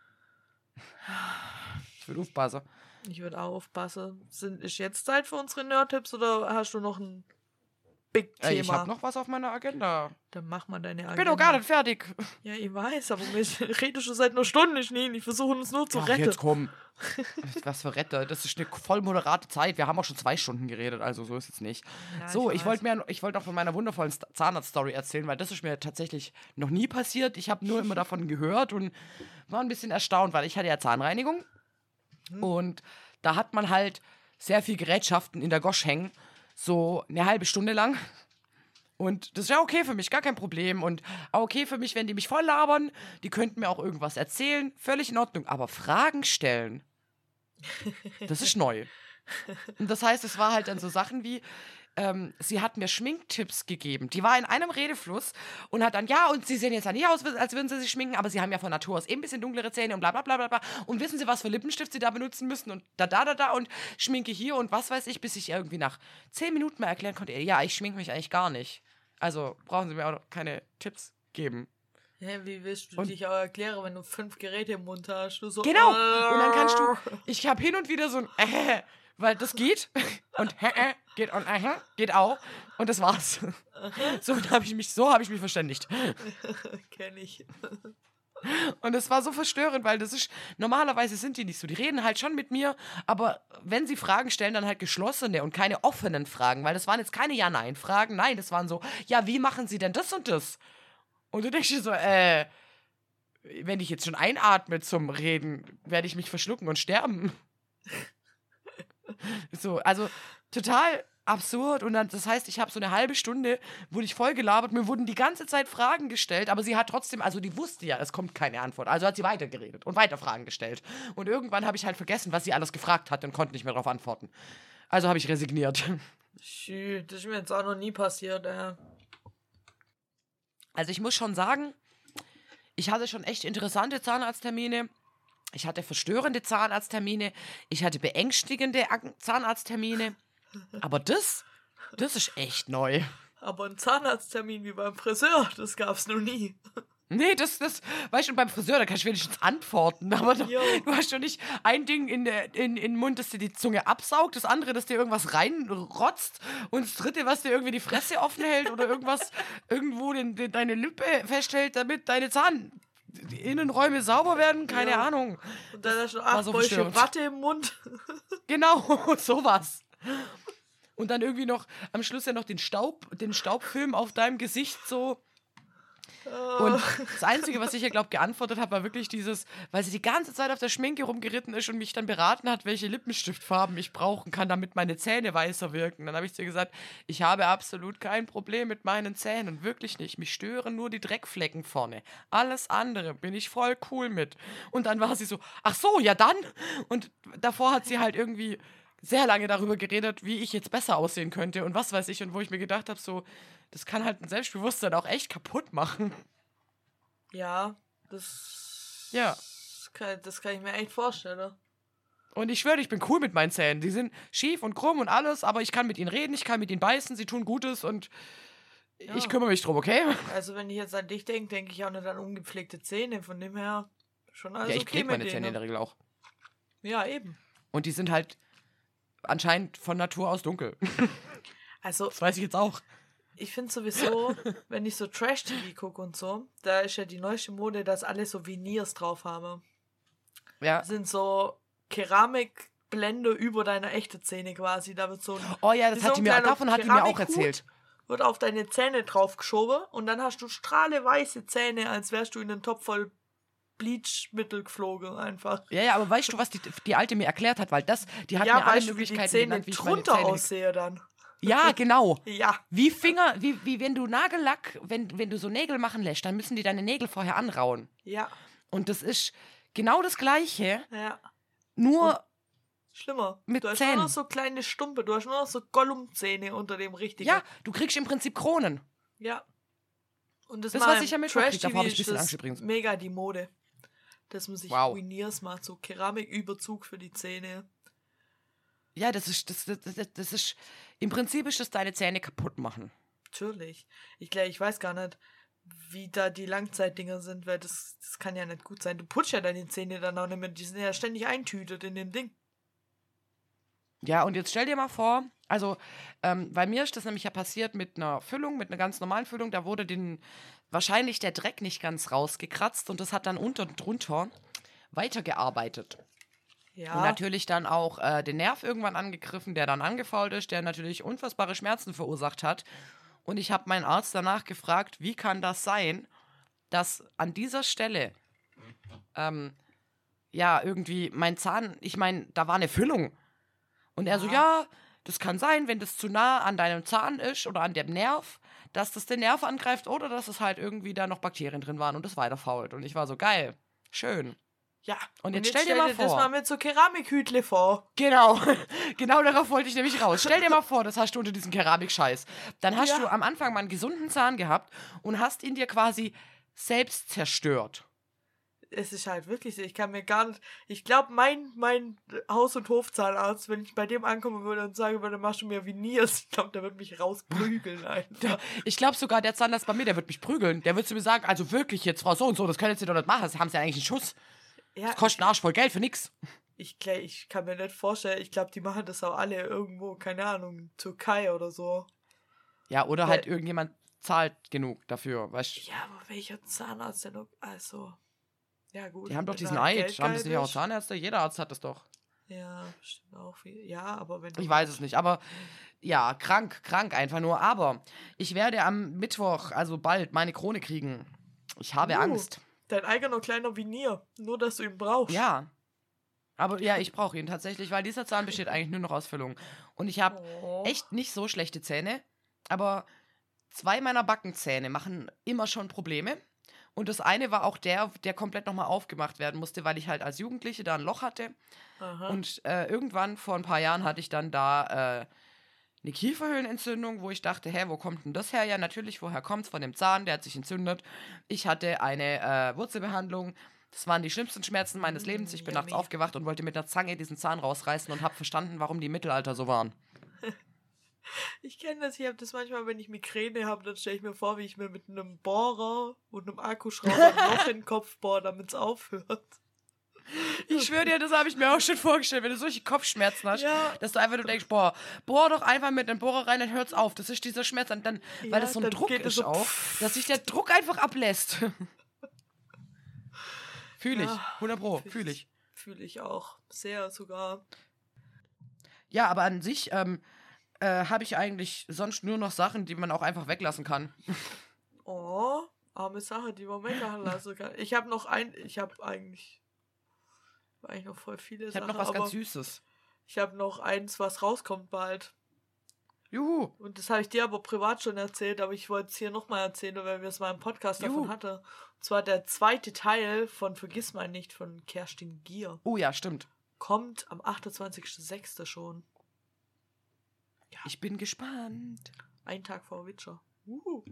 Ich will aufpassen. Ich würde auch aufpassen. Sind, ist jetzt Zeit für unsere Nerd-Tipps oder hast du noch ein Big-Thema? Ey, ich habe noch was auf meiner Agenda. Dann mach mal deine Ich Agenda. bin doch gar nicht fertig. Ja, ich weiß, aber wir reden schon seit einer Stunde, Schnee. Ich versuche uns nur zu Ach, retten. jetzt komm. Was für Retter. Das ist eine voll moderate Zeit. Wir haben auch schon zwei Stunden geredet, also so ist es nicht. Ja, so, ich, weiß. wollte mir, ich wollte noch von meiner wundervollen St- Zahnarzt-Story erzählen, weil das ist mir tatsächlich noch nie passiert. Ich habe nur immer davon gehört und war ein bisschen erstaunt, weil ich hatte ja Zahnreinigung Hm. und da hat man halt sehr viel Gerätschaften in der Gosch hängen, so eine halbe Stunde lang. Und das ist ja okay für mich, gar kein Problem. Und okay für mich, wenn die mich voll labern. Die könnten mir auch irgendwas erzählen. Völlig in Ordnung. Aber Fragen stellen, das ist neu. Und das heißt, es war halt dann so Sachen wie, ähm, sie hat mir Schminktipps gegeben. Die war in einem Redefluss und hat dann, ja, und sie sehen jetzt ja nicht aus, als würden sie sich schminken, aber sie haben ja von Natur aus eben ein bisschen dunklere Zähne und bla bla bla bla bla. Und wissen sie, was für Lippenstift sie da benutzen müssen und da da da da und Schminke hier und was weiß ich, bis ich irgendwie nach zehn Minuten mal erklären konnte, ja, ich schminke mich eigentlich gar nicht. Also brauchen sie mir auch keine Tipps geben. Hä, wie willst du und dich auch erklären, wenn du fünf Geräte im Mund hast? So, genau. Und dann kannst du, ich habe hin und wieder so ein äh, weil das geht und geht und äh, geht auch und das war's. So habe ich mich, so habe ich mich verständigt. Kenn ich. Und es war so verstörend, weil das ist, normalerweise sind die nicht so. Die reden halt schon mit mir, aber wenn sie Fragen stellen, dann halt geschlossene und keine offenen Fragen, weil das waren jetzt keine Ja-Nein-Fragen. Nein, das waren so, ja, wie machen sie denn das und das? Und du denkst dir so, äh, wenn ich jetzt schon einatme zum Reden, werde ich mich verschlucken und sterben. So, also total absurd. Und dann, das heißt, ich habe so eine halbe Stunde, wurde ich voll gelabert, mir wurden die ganze Zeit Fragen gestellt, aber sie hat trotzdem, also die wusste ja, es kommt keine Antwort. Also hat sie weitergeredet und weiter Fragen gestellt. Und irgendwann habe ich halt vergessen, was sie alles gefragt hat und konnte nicht mehr darauf antworten. Also habe ich resigniert. Schü, das ist mir jetzt auch noch nie passiert, ey. Also ich muss schon sagen, ich hatte schon echt interessante Zahnarzttermine. Ich hatte verstörende Zahnarzttermine. Ich hatte beängstigende Zahnarzttermine. Aber das, das ist echt neu. Aber ein Zahnarzttermin wie beim Friseur, das gab's noch nie. Nee, das, das, weißt du, beim Friseur, da kannst du wenigstens antworten. Aber du, du hast schon nicht ein Ding in, der, in, in den Mund, das dir die Zunge absaugt, das andere, das dir irgendwas reinrotzt und das dritte, was dir irgendwie die Fresse offen hält oder irgendwas irgendwo den, den, deine Lippe festhält, damit deine Zahn. Innenräume sauber werden, keine ja. Ahnung. Und dann hast du acht so Bäuche Watte im Mund. genau, sowas. Und dann irgendwie noch am Schluss ja noch den Staub, den Staubfilm auf deinem Gesicht so und das Einzige, was ich ihr, glaube geantwortet habe, war wirklich dieses, weil sie die ganze Zeit auf der Schminke rumgeritten ist und mich dann beraten hat, welche Lippenstiftfarben ich brauchen kann, damit meine Zähne weißer wirken. Dann habe ich zu ihr gesagt, ich habe absolut kein Problem mit meinen Zähnen, wirklich nicht. Mich stören nur die Dreckflecken vorne. Alles andere bin ich voll cool mit. Und dann war sie so, ach so, ja dann. Und davor hat sie halt irgendwie sehr lange darüber geredet, wie ich jetzt besser aussehen könnte und was weiß ich. Und wo ich mir gedacht habe, so, das kann halt ein Selbstbewusstsein auch echt kaputt machen. Ja, das. Ja. Das kann, das kann ich mir echt vorstellen. Und ich schwöre, ich bin cool mit meinen Zähnen. Die sind schief und krumm und alles, aber ich kann mit ihnen reden, ich kann mit ihnen beißen, sie tun Gutes und ja. ich kümmere mich drum, okay? Also, wenn ich jetzt an dich denke, denke ich auch nicht an ungepflegte Zähne. Von dem her schon alles. Ja, ich okay meine Zähne in der Regel auch. Ja, eben. Und die sind halt anscheinend von Natur aus dunkel. Also. Das weiß ich jetzt auch. Ich finde sowieso, wenn ich so Trash-TV gucke und so, da ist ja die neueste Mode, dass alle so Veneers drauf haben. Ja. Das sind so Keramikblende über deiner echten Zähne quasi. Da wird so ein, Oh ja, das hat so die mir, davon hat die mir auch erzählt. Wird auf deine Zähne draufgeschoben und dann hast du strahleweiße Zähne, als wärst du in einen Topf voll Bleachmittel geflogen einfach. Ja, ja, aber weißt du, was die, die Alte mir erklärt hat? Weil das, die hat ja, mir alle Möglichkeiten die Zähne genannt, wie ich drunter aussehe dann. Ja, genau. ja. Wie Finger, wie, wie wenn du Nagellack, wenn, wenn du so Nägel machen lässt, dann müssen die deine Nägel vorher anrauen. Ja. Und das ist genau das Gleiche. Ja. Nur. Und schlimmer. Mit du hast Zähnen. nur noch so kleine Stumpe, du hast nur noch so Gollum-Zähne unter dem richtigen. Ja, du kriegst im Prinzip Kronen. Ja. Und das, das was ich ja mitgekriegt habe, habe ich ein bisschen Angst übrigens. Mega die Mode. Dass man sich wow. Veneers macht, so Keramiküberzug für die Zähne. Ja, das ist, das, das, das, das ist, im Prinzip ist das deine Zähne kaputt machen. Natürlich. Ich glaube, ich weiß gar nicht, wie da die Langzeitdinger sind, weil das, das kann ja nicht gut sein. Du putzt ja deine Zähne dann auch nicht mehr, die sind ja ständig eintütet in dem Ding. Ja, und jetzt stell dir mal vor, also ähm, bei mir ist das nämlich ja passiert mit einer Füllung, mit einer ganz normalen Füllung, da wurde den wahrscheinlich der Dreck nicht ganz rausgekratzt und das hat dann unter und drunter weitergearbeitet. Ja. Und natürlich dann auch äh, den Nerv irgendwann angegriffen, der dann angefault ist, der natürlich unfassbare Schmerzen verursacht hat. Und ich habe meinen Arzt danach gefragt, wie kann das sein, dass an dieser Stelle ähm, ja irgendwie mein Zahn, ich meine, da war eine Füllung. Und er so, ja, das kann sein, wenn das zu nah an deinem Zahn ist oder an dem Nerv, dass das den Nerv angreift oder dass es halt irgendwie da noch Bakterien drin waren und es weiterfault. Und ich war so, geil, schön. Ja. Und jetzt stell dir mal das vor. mal mit so Keramikhütle vor. Genau, genau darauf wollte ich nämlich raus. Stell dir mal vor, das hast du unter diesem Keramikscheiß. Dann hast Ja. du am Anfang mal einen gesunden Zahn gehabt und hast ihn dir quasi selbst zerstört. Es ist halt wirklich so. Ich kann mir gar nicht. Ich glaube, mein, mein Haus- und Hofzahnarzt, wenn ich bei dem ankommen würde und sagen würde, machst du mir Veneers, ich glaube, der wird mich rausprügeln einfach. Ich glaube sogar, der Zahnarzt bei mir, der wird mich prügeln. Der wird zu mir sagen, also wirklich jetzt, Frau so und so, das können Sie doch nicht machen. Sie haben ja eigentlich einen Schuss. Ja, Das kostet einen Arsch voll Geld für nix. ich, ich kann mir nicht vorstellen, ich glaube, die machen das auch alle irgendwo, keine Ahnung, Türkei oder so. Ja, oder Weil- halt irgendjemand zahlt genug dafür, weißt du. Ja, aber welcher Zahnarzt denn? noch- Also. Ja, gut. Die haben doch diesen Eid. Haben das nicht auch. Zahnärzte? Jeder Arzt hat das doch. Ja, stimmt auch viel. Ja, aber wenn. Ich weiß es nicht, aber ja, krank, krank einfach nur. Aber ich werde am Mittwoch, also bald, meine Krone kriegen. Ich habe Uh. Angst. Dein eigener kleiner Vinier. Nur, dass du ihn brauchst. Ja. Aber ja, ich brauche ihn tatsächlich, weil dieser Zahn besteht eigentlich nur noch aus Füllung. Und ich habe Oh. echt nicht so schlechte Zähne, aber zwei meiner Backenzähne machen immer schon Probleme. Und das eine war auch der, der komplett nochmal aufgemacht werden musste, weil ich halt als Jugendliche da ein Loch hatte. Aha. Und äh, irgendwann vor ein paar Jahren hatte ich dann da äh, eine Kieferhöhlenentzündung, wo ich dachte, hä, wo kommt denn das her? Ja, natürlich, woher kommt's? Von dem Zahn, der hat sich entzündet. Ich hatte eine äh, Wurzelbehandlung. Das waren die schlimmsten Schmerzen meines Mm, Lebens. Ich bin nachts aufgewacht und wollte mit einer Zange diesen Zahn rausreißen und habe verstanden, warum die im Mittelalter so waren. Ich kenne das, ich habe das manchmal, wenn ich Migräne habe, dann stelle ich mir vor, wie ich mir mit einem Bohrer und einem Akkuschrauber ein Loch in den Kopf bohre, damit es aufhört. Ich schwöre dir, das habe ich mir auch schon vorgestellt, wenn du solche Kopfschmerzen hast, Ja. dass du einfach nur denkst, boah, bohr doch einfach mit dem Bohrer rein, dann hört's auf. Das ist dieser Schmerz. Und dann, Ja, weil das so ein Druck ist so auch, dass sich der Druck einfach ablässt. fühle ich. Ja, 100 Pro, fühle ich. Fühle ich auch. Sehr sogar. Ja, aber an sich ähm, äh, habe ich eigentlich sonst nur noch Sachen, die man auch einfach weglassen kann. Oh, arme Sache, die man wegmachen lassen kann. Ich habe noch ein, ich habe eigentlich, eigentlich noch voll viele Ich habe Sachen, noch was ganz Süßes. ich habe noch eins, was rauskommt bald. Juhu. Und das habe ich dir aber privat schon erzählt, aber ich wollte es hier nochmal erzählen, weil wir es mal im Podcast Juhu. davon hatten. Und zwar der zweite Teil von Vergiss mal nicht von Kerstin Gier. Oh ja, stimmt. Kommt am 28.06. schon. Ich bin gespannt. Ein Tag vor Witcher. Uh.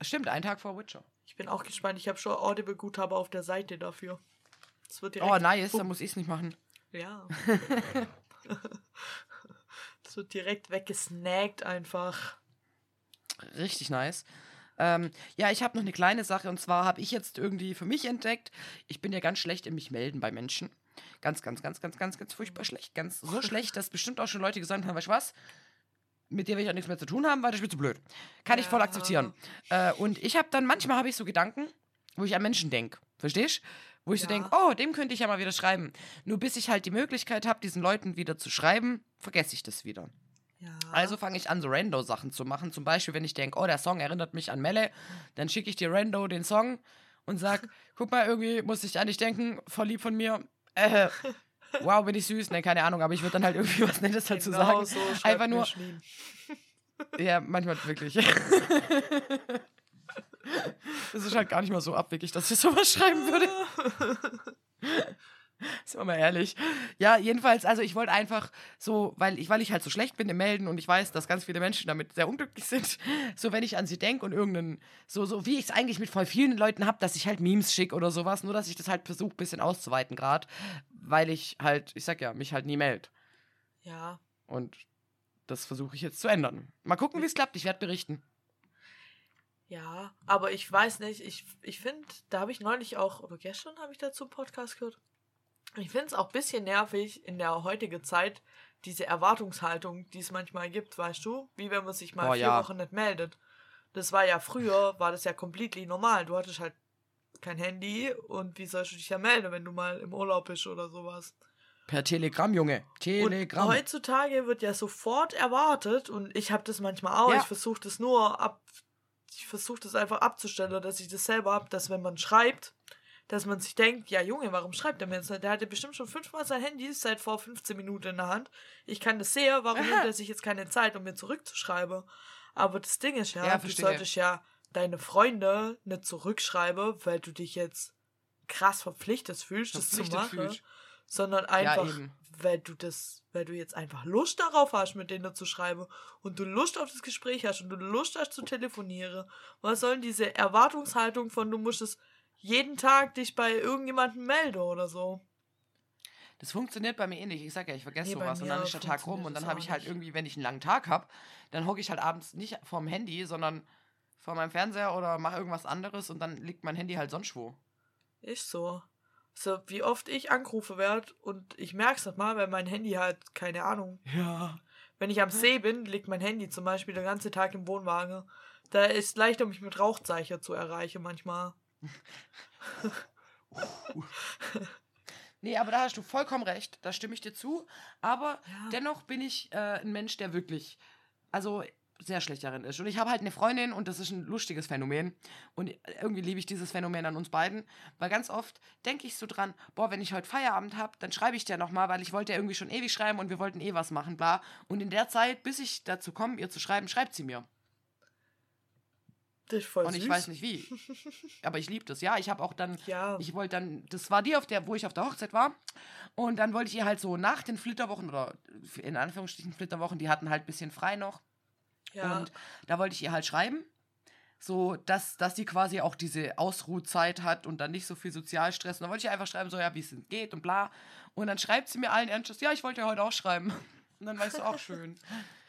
Stimmt, ein Tag vor Witcher. Ich bin auch gespannt. Ich habe schon Audible-Guthabe auf der Seite dafür. Das wird direkt. Oh, nice, dann muss ich es nicht machen. Ja. das wird direkt weggesnackt einfach. Richtig nice. Ähm, ja, ich habe noch eine kleine Sache und zwar habe ich jetzt irgendwie für mich entdeckt, ich bin ja ganz schlecht in mich melden bei Menschen. Ganz, ganz, ganz, ganz, ganz, ganz furchtbar schlecht. Ganz so schlecht, dass bestimmt auch schon Leute gesagt haben, weißt du was? Mit dir will ich auch nichts mehr zu tun haben, weil das ist mir zu blöd. Kann ich voll Ja. akzeptieren. Äh, und ich habe dann, manchmal habe ich so Gedanken, wo ich an Menschen denke. Verstehst? Wo ich so Ja. denke, oh, dem könnte ich ja mal wieder schreiben. Nur bis ich halt die Möglichkeit habe, diesen Leuten wieder zu schreiben, vergesse ich das wieder. Ja. Also fange ich an, so Rando-Sachen zu machen. Zum Beispiel, wenn ich denke, oh, der Song erinnert mich an Melle, dann schicke ich dir Rando den Song und sag, guck mal, irgendwie muss ich an dich denken, voll lieb von mir. Äh, wow, bin ich süß. Ne, keine Ahnung, aber ich würde dann halt irgendwie was Nettes dazu genau sagen. so Einfach nur, ja, manchmal wirklich. Das ist halt gar nicht mal so abwegig, dass ich sowas schreiben würde. Sind wir mal ehrlich. Ja, jedenfalls, also ich wollte einfach so, weil ich, weil ich halt so schlecht bin im Melden und ich weiß, dass ganz viele Menschen damit sehr unglücklich sind, so wenn ich an sie denke und irgendeinen, so, so wie ich es eigentlich mit voll vielen Leuten habe, dass ich halt Memes schicke oder sowas, nur dass ich das halt versuche, ein bisschen auszuweiten gerade, weil ich halt, ich sag ja, mich halt nie meld. Ja. Und das versuche ich jetzt zu ändern. Mal gucken, wie es klappt. Ich werde berichten. Ja, aber ich weiß nicht, ich, ich finde, da habe ich neulich auch, oder gestern habe ich dazu einen Podcast gehört. Ich finde es auch ein bisschen nervig in der heutigen Zeit, diese Erwartungshaltung, die es manchmal gibt, weißt du? Wie wenn man sich mal Oh, vier ja. Wochen nicht meldet. Das war ja früher, war das ja completely normal. Du hattest halt kein Handy und wie sollst du dich ja melden, wenn du mal im Urlaub bist oder sowas? Per Telegramm, Junge. Und Telegramm. heutzutage wird ja sofort erwartet und ich habe das manchmal auch. Ja. Ich versuche das nur ab, ich versuche das einfach abzustellen, dass ich das selber habe, dass wenn man schreibt, dass man sich denkt, ja Junge, warum schreibt er mir jetzt nicht? Der hatte bestimmt schon fünfmal sein Handy seit vor 15 Minuten in der Hand. Ich kann das sehen, warum nimmt er sich jetzt keine Zeit, um mir zurückzuschreiben? Aber das Ding ist ja, Ja, du solltest ja deine Freunde nicht zurückschreiben, weil du dich jetzt krass verpflichtet fühlst, das zu machen, fühlst. Sondern Ja, einfach, eben. weil du das, weil du jetzt einfach Lust darauf hast, mit denen zu schreiben und du Lust auf das Gespräch hast und du Lust hast zu telefonieren. Was sollen diese Erwartungshaltung von, du musst es jeden Tag dich bei irgendjemandem melden oder so? Das funktioniert bei mir eh nicht. Ich sag ja, ich vergesse Nee, sowas und dann ist der Tag rum und dann habe ich halt nicht. irgendwie, wenn ich einen langen Tag habe, dann hocke ich halt abends nicht vorm Handy, sondern vor meinem Fernseher oder mache irgendwas anderes und dann liegt mein Handy halt sonst wo. Ist so. So, wie oft ich angerufen werde und ich merk's nicht mal, weil mein Handy halt, keine Ahnung, Ja. wenn ich am See bin, liegt mein Handy zum Beispiel den ganzen Tag im Wohnwagen. Da ist leichter, mich mit Rauchzeichen zu erreichen manchmal. Nee, aber da hast du vollkommen recht, da stimme ich dir zu. Aber Ja. dennoch bin ich äh, ein Mensch, der wirklich, also sehr schlecht darin ist. Und ich habe halt eine Freundin und das ist ein lustiges Phänomen. Und irgendwie liebe ich dieses Phänomen an uns beiden, weil ganz oft denke ich so dran, boah, wenn ich heute Feierabend habe, dann schreibe ich dir nochmal, weil ich wollte ja irgendwie schon ewig schreiben und wir wollten eh was machen, bla. Und in der Zeit, bis ich dazu komme, ihr zu schreiben, schreibt sie mir. Das ist voll und süß. ich weiß nicht wie. Aber ich liebe das. Ja, ich habe auch dann Ja. ich wollte dann, das war die, auf der, wo ich auf der Hochzeit war. Und dann wollte ich ihr halt so nach den Flitterwochen oder in Anführungsstrichen Flitterwochen, die hatten halt ein bisschen frei noch. Ja. Und da wollte ich ihr halt schreiben. So, dass, dass die quasi auch diese Ausruhzeit hat und dann nicht so viel Sozialstress. Und dann wollte ich einfach schreiben, so, ja, wie es geht und bla. Und dann schreibt sie mir allen Ernstes, ja, ich wollte ja heute auch schreiben. Und dann weißt du auch schön.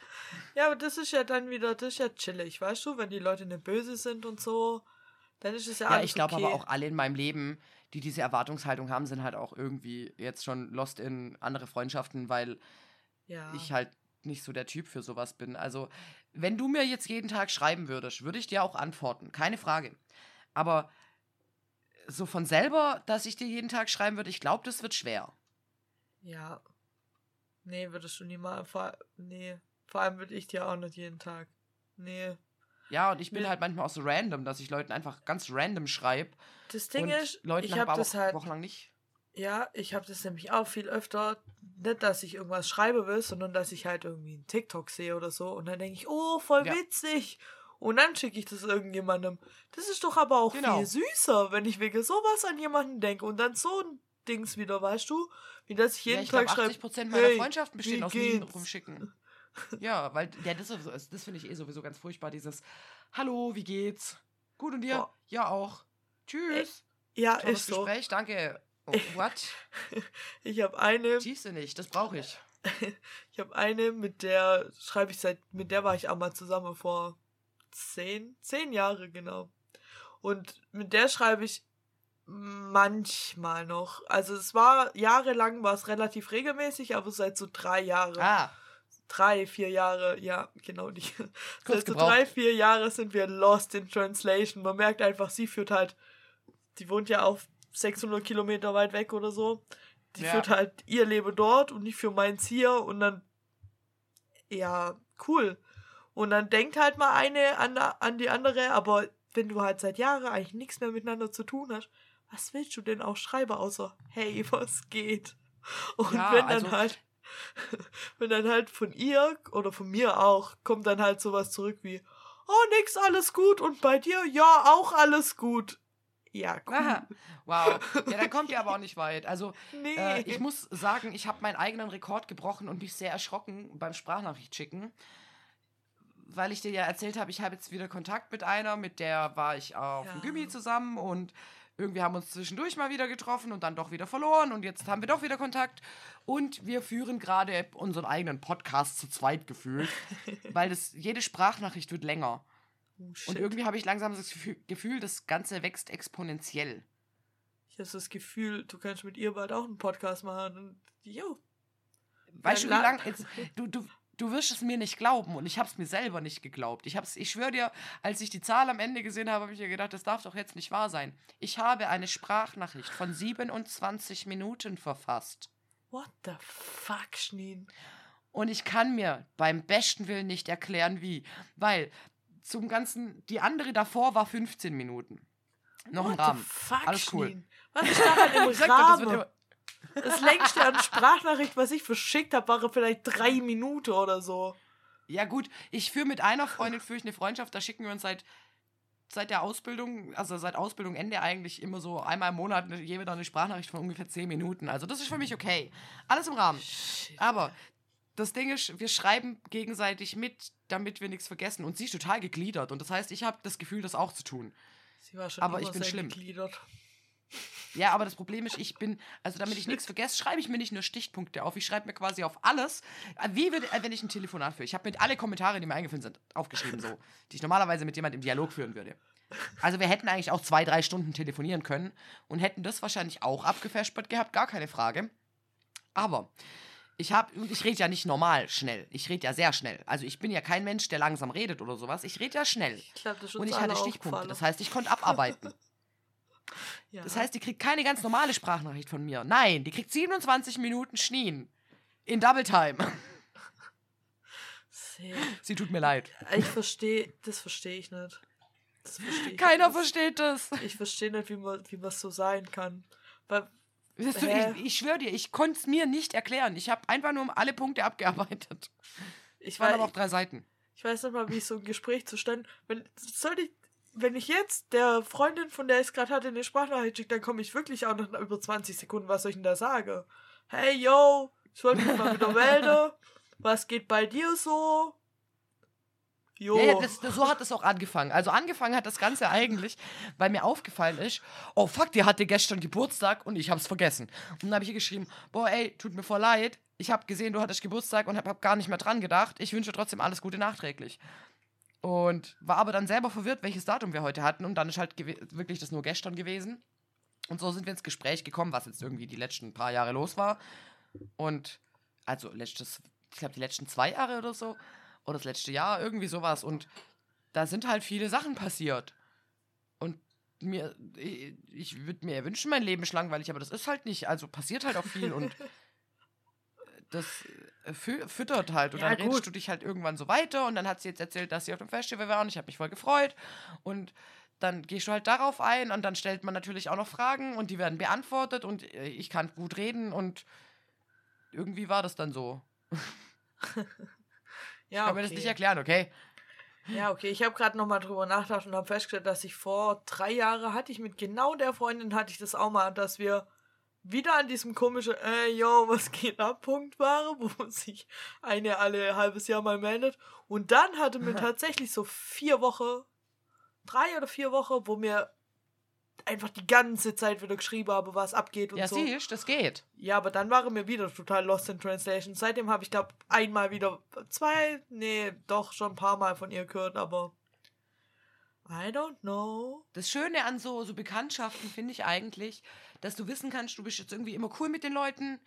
ja, aber das ist ja dann wieder, das ist ja chillig, weißt du, wenn die Leute nicht böse sind und so, dann ist es ja, Ja, alles ich glaube okay. aber auch alle in meinem Leben, die diese Erwartungshaltung haben, sind halt auch irgendwie jetzt schon lost in andere Freundschaften, weil ja. ich halt nicht so der Typ für sowas bin. Also, wenn du mir jetzt jeden Tag schreiben würdest, würde ich dir auch antworten. Keine Frage. Aber so von selber, dass ich dir jeden Tag schreiben würde, ich glaube, das wird schwer. Ja. Nee, würdest du nie mal. Vor, nee. Vor allem würde ich dir auch nicht jeden Tag. Nee. Ja, und ich bin Nee. halt manchmal auch so random, dass ich Leuten einfach ganz random schreibe. Das Ding ist, Leuten ich habe habe aber das auch halt. wochenlang nicht. Ja, ich habe das nämlich auch viel öfter. Nicht, dass ich irgendwas schreiben will, sondern dass ich halt irgendwie einen TikTok sehe oder so. Und dann denke ich, oh, voll Ja. witzig. Und dann schicke ich das irgendjemandem. Das ist doch aber auch Genau. viel süßer, wenn ich wegen sowas an jemanden denke. Und dann so ein Dings wieder, weißt du? Wie das ich jeden Ja, ich Tag schreibe. 80% meiner hey, Freundschaften bestehen aus Minen rumschicken. Ja, weil ja, das, ist- das, finde ich eh sowieso ganz furchtbar, dieses Hallo, wie geht's? Gut und dir? Boah. Ja, auch. Tschüss. Ja, Tolles ist so. Gespräch, danke. Oh, what? Ich habe eine, Siehst du nicht, das brauche ich. ich habe eine, mit der schreibe ich seit, mit der war ich auch mal zusammen vor zehn, zehn Jahre genau. Und mit der schreibe ich manchmal noch. Also es war jahrelang war es relativ regelmäßig, aber seit so drei Jahren. Ah, Drei, vier Jahre, ja, genau die. Kurz Seit so gebraucht. drei, vier Jahre sind wir lost in translation. Man merkt einfach, sie führt halt, die wohnt ja auf 600 Kilometer weit weg oder so. Die Ja. führt halt ihr Leben dort und ich für meins hier und dann, ja, cool. Und dann denkt halt mal eine an, an die andere, aber wenn du halt seit Jahren eigentlich nichts mehr miteinander zu tun hast, was willst du denn auch schreiben, außer, hey, was geht? Und Ja, wenn dann also- halt, wenn dann halt von ihr oder von mir auch, kommt dann halt sowas zurück wie, oh, nix, alles gut und bei dir, ja, auch alles gut. Ja, cool. aha. wow. Ja, dann kommt ihr aber auch nicht weit. Also, Nee. äh, ich muss sagen, ich habe meinen eigenen Rekord gebrochen und mich sehr erschrocken beim Sprachnachricht schicken. Weil ich dir ja erzählt habe, ich habe jetzt wieder Kontakt mit einer, mit der war ich auf dem Ja. Gymi zusammen und irgendwie haben wir uns zwischendurch mal wieder getroffen und dann doch wieder verloren und jetzt haben wir doch wieder Kontakt und wir führen gerade unseren eigenen Podcast zu zweit gefühlt, weil das jede Sprachnachricht wird länger. Oh, shit. Und irgendwie habe ich langsam das Gefühl, das Ganze wächst exponentiell. ich habe das Gefühl, du kannst mit ihr bald auch einen Podcast machen. Und, jo. Weißt du, wie la- lange du, du, du wirst es mir nicht glauben und ich habe es mir selber nicht geglaubt. Ich, hab's, ich schwöre dir, als ich die Zahl am Ende gesehen habe, habe ich mir gedacht, das darf doch jetzt nicht wahr sein. Ich habe eine Sprachnachricht von 27 Minuten verfasst. What the fuck, Schneen? Und ich kann mir beim besten Willen nicht erklären, wie. Weil zum Ganzen, die andere davor war 15 Minuten. Noch im What Rahmen. the fuck, Alles cool. Schneen? Was ist im doch, das wird Rahmen? Das längste an Sprachnachricht, was ich verschickt habe, war vielleicht drei Minuten oder so. Ja, gut, ich führe mit einer Freundin führe ich eine Freundschaft, da schicken wir uns seit seit der Ausbildung, also seit Ausbildung Ende eigentlich immer so einmal im Monat jeder eine Sprachnachricht von ungefähr 10 Minuten. Also das ist für mich okay. Alles im Rahmen. Aber das Ding ist, wir schreiben gegenseitig mit, damit wir nichts vergessen. Und sie ist total gegliedert. Und das heißt, ich habe das Gefühl, das auch zu tun. Sie war schon Aber ich bin schlimm. gegliedert. Ja, aber das Problem ist, ich bin, also damit ich nichts vergesse, schreibe ich mir nicht nur Stichpunkte auf. Ich schreibe mir quasi auf alles. Wie würde, äh, wenn ich ein Telefonat führe. Ich habe mit alle Kommentare, die mir eingefallen sind, aufgeschrieben, so, die ich normalerweise mit jemandem im Dialog führen würde. Also wir hätten eigentlich auch zwei, drei Stunden telefonieren können und hätten das wahrscheinlich auch abgefespert gehabt, gar keine Frage. Aber ich habe, ich rede ja nicht normal schnell. Ich rede ja sehr schnell. Also ich bin ja kein Mensch, der langsam redet oder sowas. Ich rede ja schnell. Ich glaube, das ist Und ich hatte Stichpunkte. Das heißt, ich konnte abarbeiten. ja. Das heißt, die kriegt keine ganz normale Sprachnachricht von mir. Nein, die kriegt 27 Minuten Schnien. In Double Time. Sehr. Sie tut mir leid. Ich verstehe, das verstehe ich nicht. Das verstehe ich Keiner nicht. versteht das. Ich verstehe nicht, wie man wie man so sein kann. Weil, Weißt du, ich, ich schwöre dir, ich konnte es mir nicht erklären. Ich habe einfach nur alle Punkte abgearbeitet. ich, weiß, aber auch drei Seiten. ich weiß nicht mal, wie so ein Gespräch zustande. Wenn, soll ich, wenn ich jetzt der Freundin, von der ich es gerade hatte, eine Sprachnachricht schicke, dann komme ich wirklich auch nach über 20 Sekunden, was soll ich denn da sagen? Hey, yo, ich wollte mich mal wieder melden. Was geht bei dir so? Jo. Ja, ja, das, so hat es auch angefangen. Also angefangen hat das Ganze eigentlich, weil mir aufgefallen ist, oh fuck, die hatte gestern Geburtstag und ich hab's vergessen. Und dann habe ich ihr geschrieben, boah ey, tut mir voll leid, ich habe gesehen, du hattest Geburtstag und habe hab gar nicht mehr dran gedacht. Ich wünsche trotzdem alles Gute nachträglich. Und war aber dann selber verwirrt, welches Datum wir heute hatten. Und dann ist halt wirklich das nur gestern gewesen. Und so sind wir ins Gespräch gekommen, was jetzt irgendwie die letzten paar Jahre los war. Und also letztes, ich glaube die letzten zwei Jahre oder so. Oder das letzte Jahr, irgendwie sowas. Und da sind halt viele Sachen passiert. Und mir, ich, würde mir wünschen, mein Leben ist langweilig, aber das ist halt nicht. Also passiert halt auch viel und das äh, fü füttert halt. Und Ja, dann redest gut. du dich halt irgendwann so weiter und dann hat sie jetzt erzählt, dass sie auf dem Festival war und ich habe mich voll gefreut. Und dann gehst du halt darauf ein und dann stellt man natürlich auch noch Fragen und die werden beantwortet und äh, ich kann gut reden und irgendwie war das dann so. ja, Ich kann mir das nicht erklären, okay? Ja, okay. Ich habe gerade nochmal drüber nachgedacht und habe festgestellt, dass ich vor drei Jahren hatte ich mit genau der Freundin hatte ich das auch mal, dass wir wieder an diesem komischen, äh, yo, was geht ab, Punkt waren, wo sich eine alle halbes Jahr mal meldet. Und dann hatte mir tatsächlich so vier Wochen, drei oder vier Wochen, wo mir einfach die ganze Zeit wieder geschrieben habe, was abgeht und Ja, so. siehst, das geht. Ja, aber dann waren wir wieder total lost in translation. Seitdem habe ich, glaube einmal wieder, zwei, nee, doch schon ein paar Mal von ihr gehört, aber I don't know. Das Schöne an so, so Bekanntschaften finde ich eigentlich, dass du wissen kannst, du bist jetzt irgendwie immer cool mit den Leuten.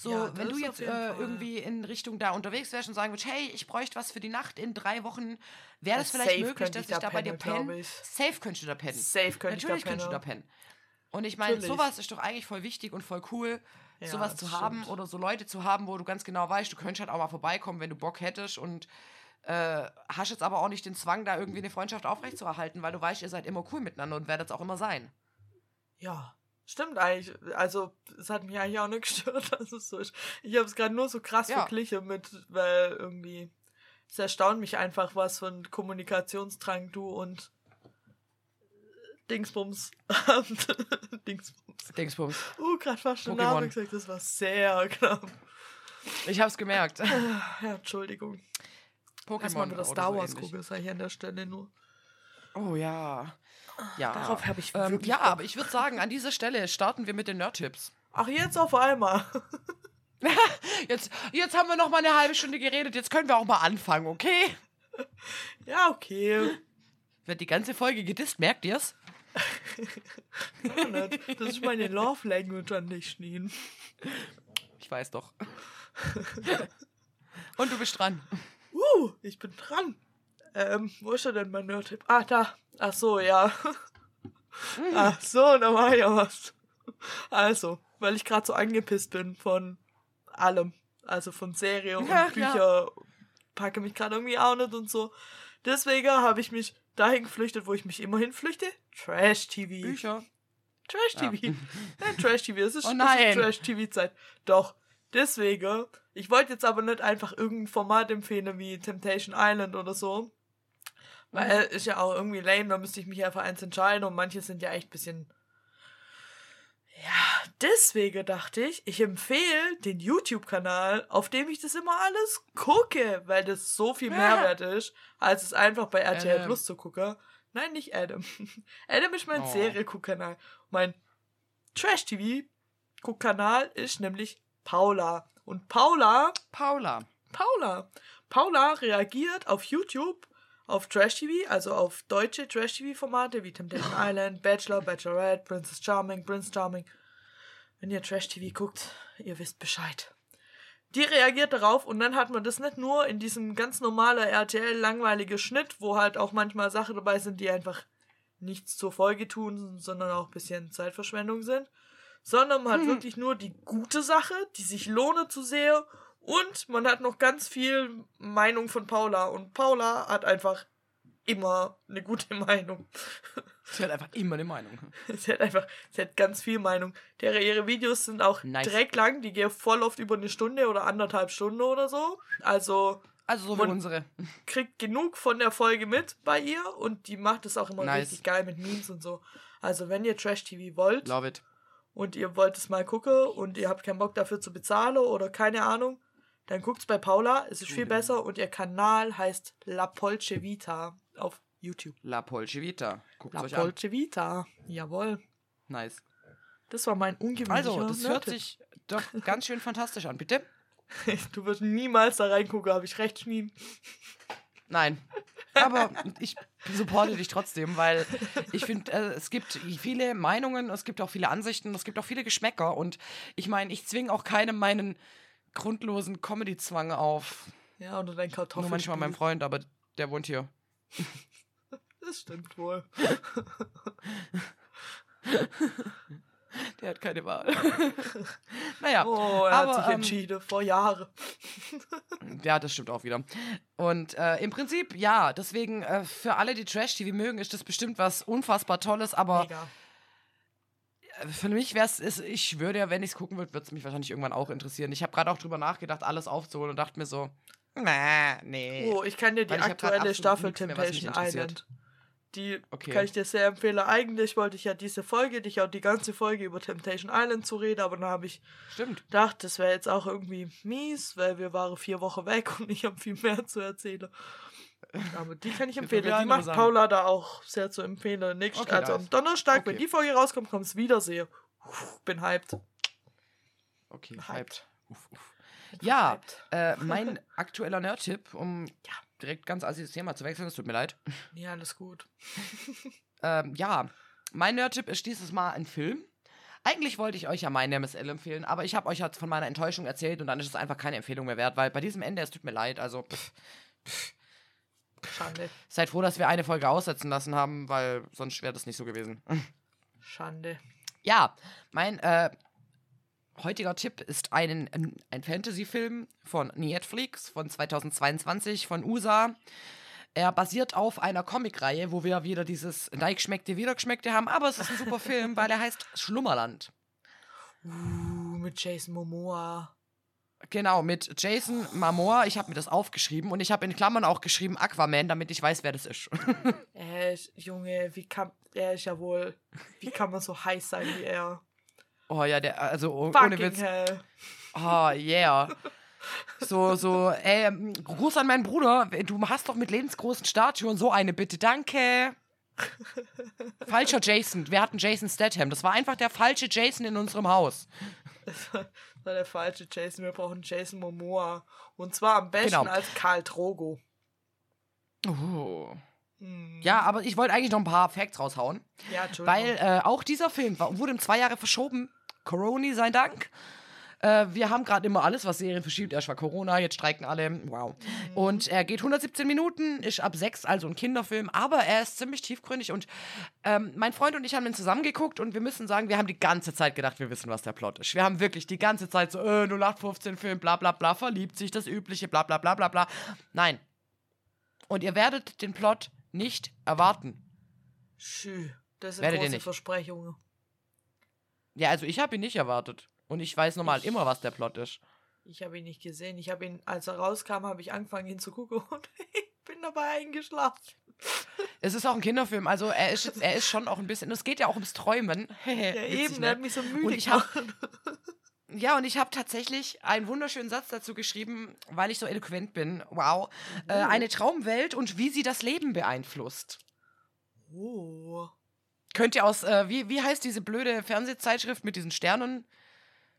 So, Ja, wenn du jetzt äh, irgendwie in Richtung da unterwegs wärst und sagen würdest, hey, ich bräuchte was für die Nacht in drei Wochen, wäre das vielleicht möglich, dass ich da bei dir penne? Safe könntest du da pennen. Safe könnte ich da Natürlich könntest du da pennen. Und ich meine, sowas ist doch eigentlich voll wichtig und voll cool, Ja, sowas zu haben stimmt. oder so Leute zu haben, wo du ganz genau weißt, du könntest halt auch mal vorbeikommen, wenn du Bock hättest und äh, hast jetzt aber auch nicht den Zwang, da irgendwie eine Freundschaft aufrechtzuerhalten, weil du weißt, ihr seid immer cool miteinander und werdet es auch immer sein. Ja, stimmt eigentlich. Also, es hat mich eigentlich auch nicht gestört, dass es so ist. Ich habe es gerade nur so krass Ja. verglichen mit, weil irgendwie, es erstaunt mich einfach, was für ein Kommunikationsdrang du und Dingsbums habt. Dingsbums. Dingsbums. Uh, gerade fast den. Namen gesagt, das war sehr knapp. Ich hab's gemerkt. Ja, Entschuldigung. Pokémon Erstmal wieder oder Star so Wars ähnlich. gucken, sage ich an der Stelle nur. Oh ja. Ja. Darauf habe ich ähm, Ja, Bock. aber ich würde sagen, an dieser Stelle starten wir mit den Nerd-Tipps. Ach, jetzt auf einmal. Jetzt, jetzt haben wir noch mal eine halbe Stunde geredet, jetzt können wir auch mal anfangen, okay? ja, okay. Wird die ganze Folge gedisst, merkt ihr's? Das ist meine Love Language an dich, Schneen. Ich weiß doch. Und du bist dran. Uh, ich bin dran. Ähm, wo ist er denn mein Nerd-Tipp? Ah, da. Ach so, ja. Ach so, da war ja was. Also, weil ich gerade so angepisst bin von allem. Also von Serie und Ja, Bücher. Packe mich gerade irgendwie auch nicht und so. Deswegen habe ich mich dahin geflüchtet, wo ich mich immerhin flüchte. Trash-TV. Bücher. Trash-TV. Nein, Trash-TV. Es ist, Oh ist Trash-TV-Zeit. Doch. Deswegen, ich wollte jetzt aber nicht einfach irgendein Format empfehlen wie Temptation Island oder so. Weil ist ja auch irgendwie lame, da müsste ich mich ja für eins entscheiden und manche sind ja echt ein bisschen. Ja, deswegen dachte ich, ich empfehle den YouTube-Kanal, auf dem ich das immer alles gucke, weil das so viel Mehrwert ist, als es einfach bei RTL. Plus zu gucken. Nein, nicht Adam. Adam ist mein Oh. Serie-Guck-Kanal. Mein Trash-TV-Guck-Kanal ist nämlich Paula. Und Paula Paula. Paula. Paula reagiert auf YouTube auf Trash-TV, also auf deutsche Trash-TV-Formate wie Temptation Island, Bachelor, Bachelorette, Princess Charming, Prince Charming. Wenn ihr Trash-TV guckt, ihr wisst Bescheid. Die reagiert darauf und dann hat man das nicht nur in diesem ganz normalen RTL-langweiligen Schnitt, wo halt auch manchmal Sachen dabei sind, die einfach nichts zur Folge tun, sondern auch ein bisschen Zeitverschwendung sind, sondern man hat wirklich nur die gute Sache, die sich lohne zu sehen und man hat noch ganz viel Meinung von Paula und Paula hat einfach immer eine gute Meinung. Sie hat einfach immer eine Meinung. Sie hat einfach, sie hat ganz viel Meinung. Der, ihre Videos sind auch Nice. direkt lang, die gehen voll oft über eine Stunde oder anderthalb Stunden oder so. Also Also so wie unsere. kriegt genug von der Folge mit bei ihr und die macht es auch immer Nice. richtig geil mit Memes und so. Also wenn ihr Trash-TV wollt Love it. und ihr wollt es mal gucken und ihr habt keinen Bock dafür zu bezahlen oder keine Ahnung, dann guckt's bei Paula. Es ist viel Mhm. besser und ihr Kanal heißt La Polce Vita auf YouTube. La Polce Vita. Guckt La euch an. Polce Vita. Jawohl. Nice. Das war mein ungewöhnlicher Also, das hört Nerd-Tipp. sich doch ganz schön fantastisch an, bitte? Du wirst niemals da reingucken, habe ich recht, Schnien. Nein. Aber ich supporte dich trotzdem, weil ich finde, äh, es gibt viele Meinungen, es gibt auch viele Ansichten, es gibt auch viele Geschmäcker und ich meine, ich zwinge auch keinem meinen grundlosen Comedy-Zwang auf. Ja, oder dein Kartoffel. Nur manchmal meinem Freund, aber der wohnt hier. Das stimmt wohl. Der hat keine Wahl. naja, Oh, er aber, hat sich ähm, entschieden, vor Jahren. Ja, das stimmt auch wieder. Und äh, im Prinzip, ja, deswegen äh, für alle, die Trash-TV mögen, ist das bestimmt was unfassbar Tolles, aber Mega. Für mich wäre es, ich würde ja, wenn ich es gucken würde, würde es mich wahrscheinlich irgendwann auch interessieren. Ich habe gerade auch drüber nachgedacht, alles aufzuholen und dachte mir so, nee, nee. Oh, ich kann dir die Weil aktuelle Staffel mehr, Temptation interessiert. Island. Die Okay. kann ich dir sehr empfehlen. Eigentlich wollte ich ja diese Folge, dich auch die ganze Folge über Temptation Island zu reden, aber dann habe ich Stimmt. gedacht, das wäre jetzt auch irgendwie mies, weil wir waren vier Wochen weg und ich habe viel mehr zu erzählen. Aber die kann ich empfehlen. Die macht. Paula da auch sehr zu empfehlen. Nächst, Okay, also am Donnerstag, wenn Okay. die Folge rauskommt, kommt's Wiedersehen. Puh, Bin hyped. Okay, Hyped. hyped. Uff, uff. Ja, hyped. äh, mein aktueller Nerd-Tipp, um direkt ganz dieses Thema zu wechseln, es tut mir leid. Ja, alles gut. Ähm, ja, mein Nerd-Tipp ist dieses Mal ein Film. Eigentlich wollte ich euch ja meinen MSL empfehlen, aber ich habe euch halt von meiner Enttäuschung erzählt und dann ist es einfach keine Empfehlung mehr wert, weil bei diesem Ende, es tut mir leid, also pff, Schande. seid froh, dass wir eine Folge aussetzen lassen haben, weil sonst wäre das nicht so gewesen. Schande. Ja, mein äh, heutiger Tipp ist ein, ein, Fantasy-Film von Netflix von 2022 von USA. Er basiert auf einer Comicreihe, wo wir wieder dieses Neigeschmeckte, Wiedergeschmeckte haben, aber es ist ein super Film, weil er heißt Schlummerland. Uh, mit Jason Momoa. Genau, mit Jason Momoa. Ich habe mir das aufgeschrieben und ich habe in Klammern auch geschrieben Aquaman, damit ich weiß, wer das ist. Ist, Junge, wie kann, er ist ja wohl, wie kann man so heiß sein wie er? oh ja, der, also oh, ohne Fucking Witz. hell. Oh, yeah. So, so, ey, ähm, Gruß an meinen Bruder. Du hast doch mit lebensgroßen Statuen so eine bitte, danke. Falscher Jason. Wir hatten Jason Statham. Das war einfach der falsche Jason in unserem Haus. War der falsche Jason. Wir brauchen Jason Momoa. Und zwar am besten Genau. als Karl Drogo. Oh. Hm. Ja, aber ich wollte eigentlich noch ein paar Facts raushauen. Ja. Weil äh, auch dieser Film war, wurde um zwei Jahre verschoben. Corona sei Dank. Äh, wir haben gerade immer alles, was Serien verschiebt. Erst war Corona, jetzt streiken alle. Wow. Und er geht 117 Minuten, ist ab sechs, also ein Kinderfilm, aber er ist ziemlich tiefgründig. Und ähm, mein Freund und ich haben ihn zusammengeguckt und wir müssen sagen, wir haben die ganze Zeit gedacht, wir wissen, was der Plot ist. Wir haben wirklich die ganze Zeit so, äh, 0815-Film, bla bla bla, verliebt sich, das Übliche, bla bla bla bla bla. Nein. Und ihr werdet den Plot nicht erwarten. Schü, das sind Werdet ihr große nicht. Versprechungen. Ja, also ich habe ihn nicht erwartet. Und ich weiß normal Ich- immer, was der Plot ist. Ich habe ihn nicht gesehen. Ich habe ihn, als er rauskam, habe ich angefangen, ihn zu gucken und ich bin dabei eingeschlafen. Es ist auch ein Kinderfilm, also er ist, er ist schon auch ein bisschen. Es geht ja auch ums Träumen. Ja, eben, ne? der hat mich so müde Und ich hab-. Ja, und ich habe tatsächlich einen wunderschönen Satz dazu geschrieben, weil ich so eloquent bin. Wow. Äh, eine Traumwelt und wie sie das Leben beeinflusst. Oh. Könnt ihr aus, äh, wie, wie heißt diese blöde Fernsehzeitschrift mit diesen Sternen?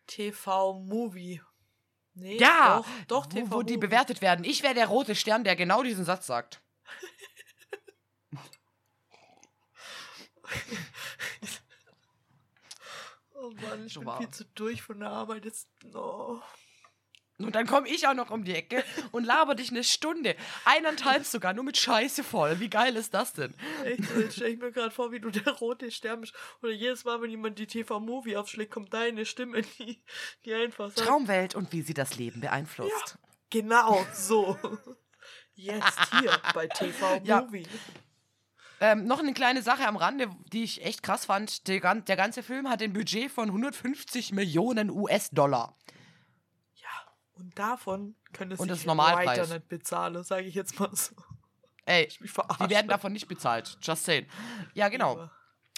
TV-Movie. Nee, Ja, doch, doch wo, TV wo die bewertet werden. Ich wäre der rote Stern, der genau diesen Satz sagt. Oh Mann, ich So bin wahr. viel zu durch von der Arbeit. Jetzt, oh. Und dann komme ich auch noch um die Ecke und laber dich eine Stunde. Eineinhalb sogar, nur mit Scheiße voll. Wie geil ist das denn? Echt, jetzt stell ich mir gerade vor, wie du der rote Stern bist. Oder jedes Mal, wenn jemand die TV-Movie aufschlägt, kommt deine Stimme, die, die einfach sagt, Traumwelt und wie sie das Leben beeinflusst. genau so. Jetzt hier bei TV-Movie. Ähm, noch eine kleine Sache am Rande, die ich echt krass fand. Der, der ganze Film hat ein Budget von 150 Millionen US-Dollar. Und davon können es sich. Writer nicht bezahlen, sage ich jetzt mal so. Ey, die werden davon nicht bezahlt. Just saying. Ja, genau.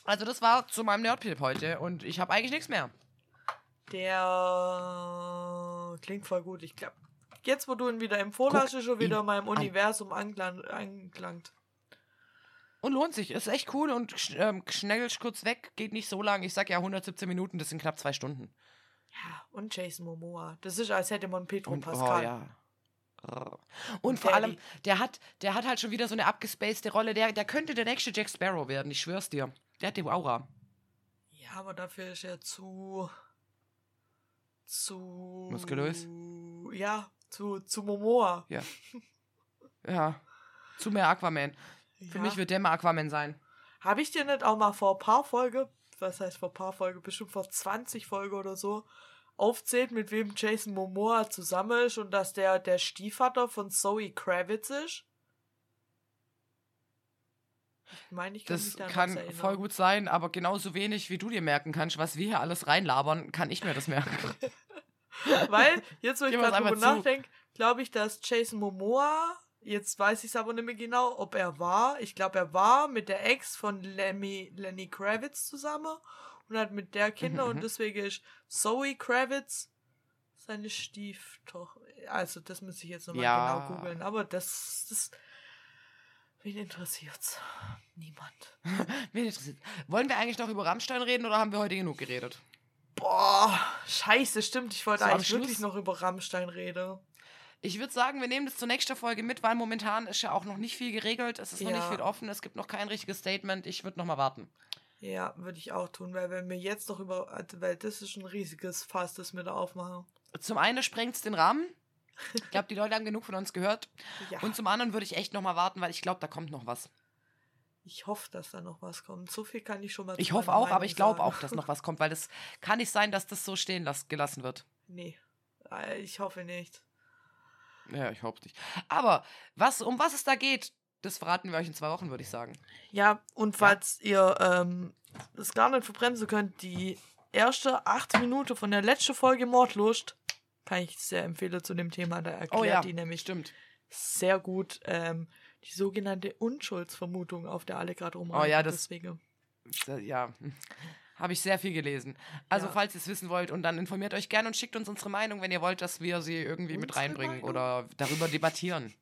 Also das war zu meinem Nerdpilp heute und ich habe eigentlich nichts mehr. Der klingt voll gut. Ich glaube, jetzt, wo du ihn wieder empfohlen Guck hast, ist schon wieder ihn meinem an. Universum anklang, angelangt. Und lohnt sich. Ist echt cool und ähm, schnell kurz weg. Geht nicht so lang. Ich sag ja 117 Minuten, das sind knapp zwei Stunden. Ja, und Jason Momoa. Das ist, als hätte man Pedro Und, Pascal. Oh, ja. Oh. Und vor allem, der hat, der hat halt schon wieder so eine abgespacede Rolle. Der, der könnte der nächste Jack Sparrow werden, ich schwör's dir. Der hat die Aura. Ja, aber dafür ist er zu. zu. Muskulös? Ja, zu, zu Momoa. Ja. Ja. Zu mehr Aquaman. Für ja. mich wird der mal Aquaman sein. Habe ich dir nicht auch mal vor ein paar Folge, was heißt vor ein paar Folge, bestimmt vor 20 Folge oder so, aufzählt, mit wem Jason Momoa zusammen ist und dass der der Stiefvater von Zoe Kravitz ist? Ich meine, ich kann Das da an kann voll gut sein, aber genauso wenig wie du dir merken kannst, was wir hier alles reinlabern, kann ich mir das merken. Weil, jetzt wo ich gerade drüber nachdenke, glaube ich, dass Jason Momoa, jetzt weiß ich es aber nicht mehr genau, ob er war, ich glaube, er war mit der Ex von Lemmy, Lenny Kravitz zusammen und hat mit der Kinder Mhm, und mhm. deswegen ist Zoe Kravitz seine Stieftochter. Also, das muss ich jetzt nochmal Ja. genau googeln, aber das, das, wen interessiert's? Niemand. Wen interessiert? Wollen wir eigentlich noch über Rammstein reden oder haben wir heute genug geredet? Boah, scheiße, stimmt, ich wollte So, eigentlich wirklich noch über Rammstein reden. Ich würde sagen, wir nehmen das zur nächsten Folge mit, weil momentan ist ja auch noch nicht viel geregelt. Es ist noch nicht Ja. viel offen. Es gibt noch kein richtiges Statement. Ich würde noch mal warten. Ja, würde ich auch tun, weil wenn wir jetzt noch über, weil das ist ein riesiges Fass, das wir da aufmachen. Zum einen sprengt es den Rahmen. Ich glaube, die Leute haben genug von uns gehört. Ja, Und zum anderen würde ich echt noch mal warten, weil ich glaube, da kommt noch was. ich hoffe, dass da noch was kommt. So viel kann ich schon mal Ich hoffe auch, aber Meinung ich glaube auch, dass noch was kommt, weil das kann nicht sein, dass das so stehen las gelassen wird. Nee, äh, ich hoffe nicht. Ja, ich hoffe nicht. Aber was, um was es da geht, das verraten wir euch in zwei Wochen, würde ich sagen. Ja, und falls ihr ähm, das gar nicht verbremsen könnt, die erste acht Minuten von der letzten Folge Mordlust kann ich sehr empfehlen zu dem Thema. Da erklärt Oh ja, die nämlich stimmt. sehr gut ähm, die sogenannte Unschuldsvermutung, auf der alle gerade rumreiten. Oh ja, das- Deswegen. Ja, habe ich sehr viel gelesen. Also, Ja. falls ihr es wissen wollt, und dann informiert euch gerne und schickt uns unsere Meinung, wenn ihr wollt, dass wir sie irgendwie mit Unsere reinbringen Meinung? oder darüber debattieren.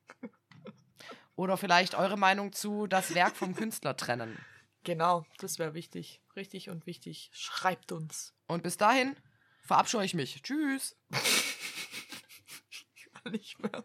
oder vielleicht eure Meinung zu das Werk vom Künstler trennen. Genau, das wäre wichtig. Richtig und wichtig. Schreibt uns. Und bis dahin verabscheue ich mich. Tschüss. Nicht mehr.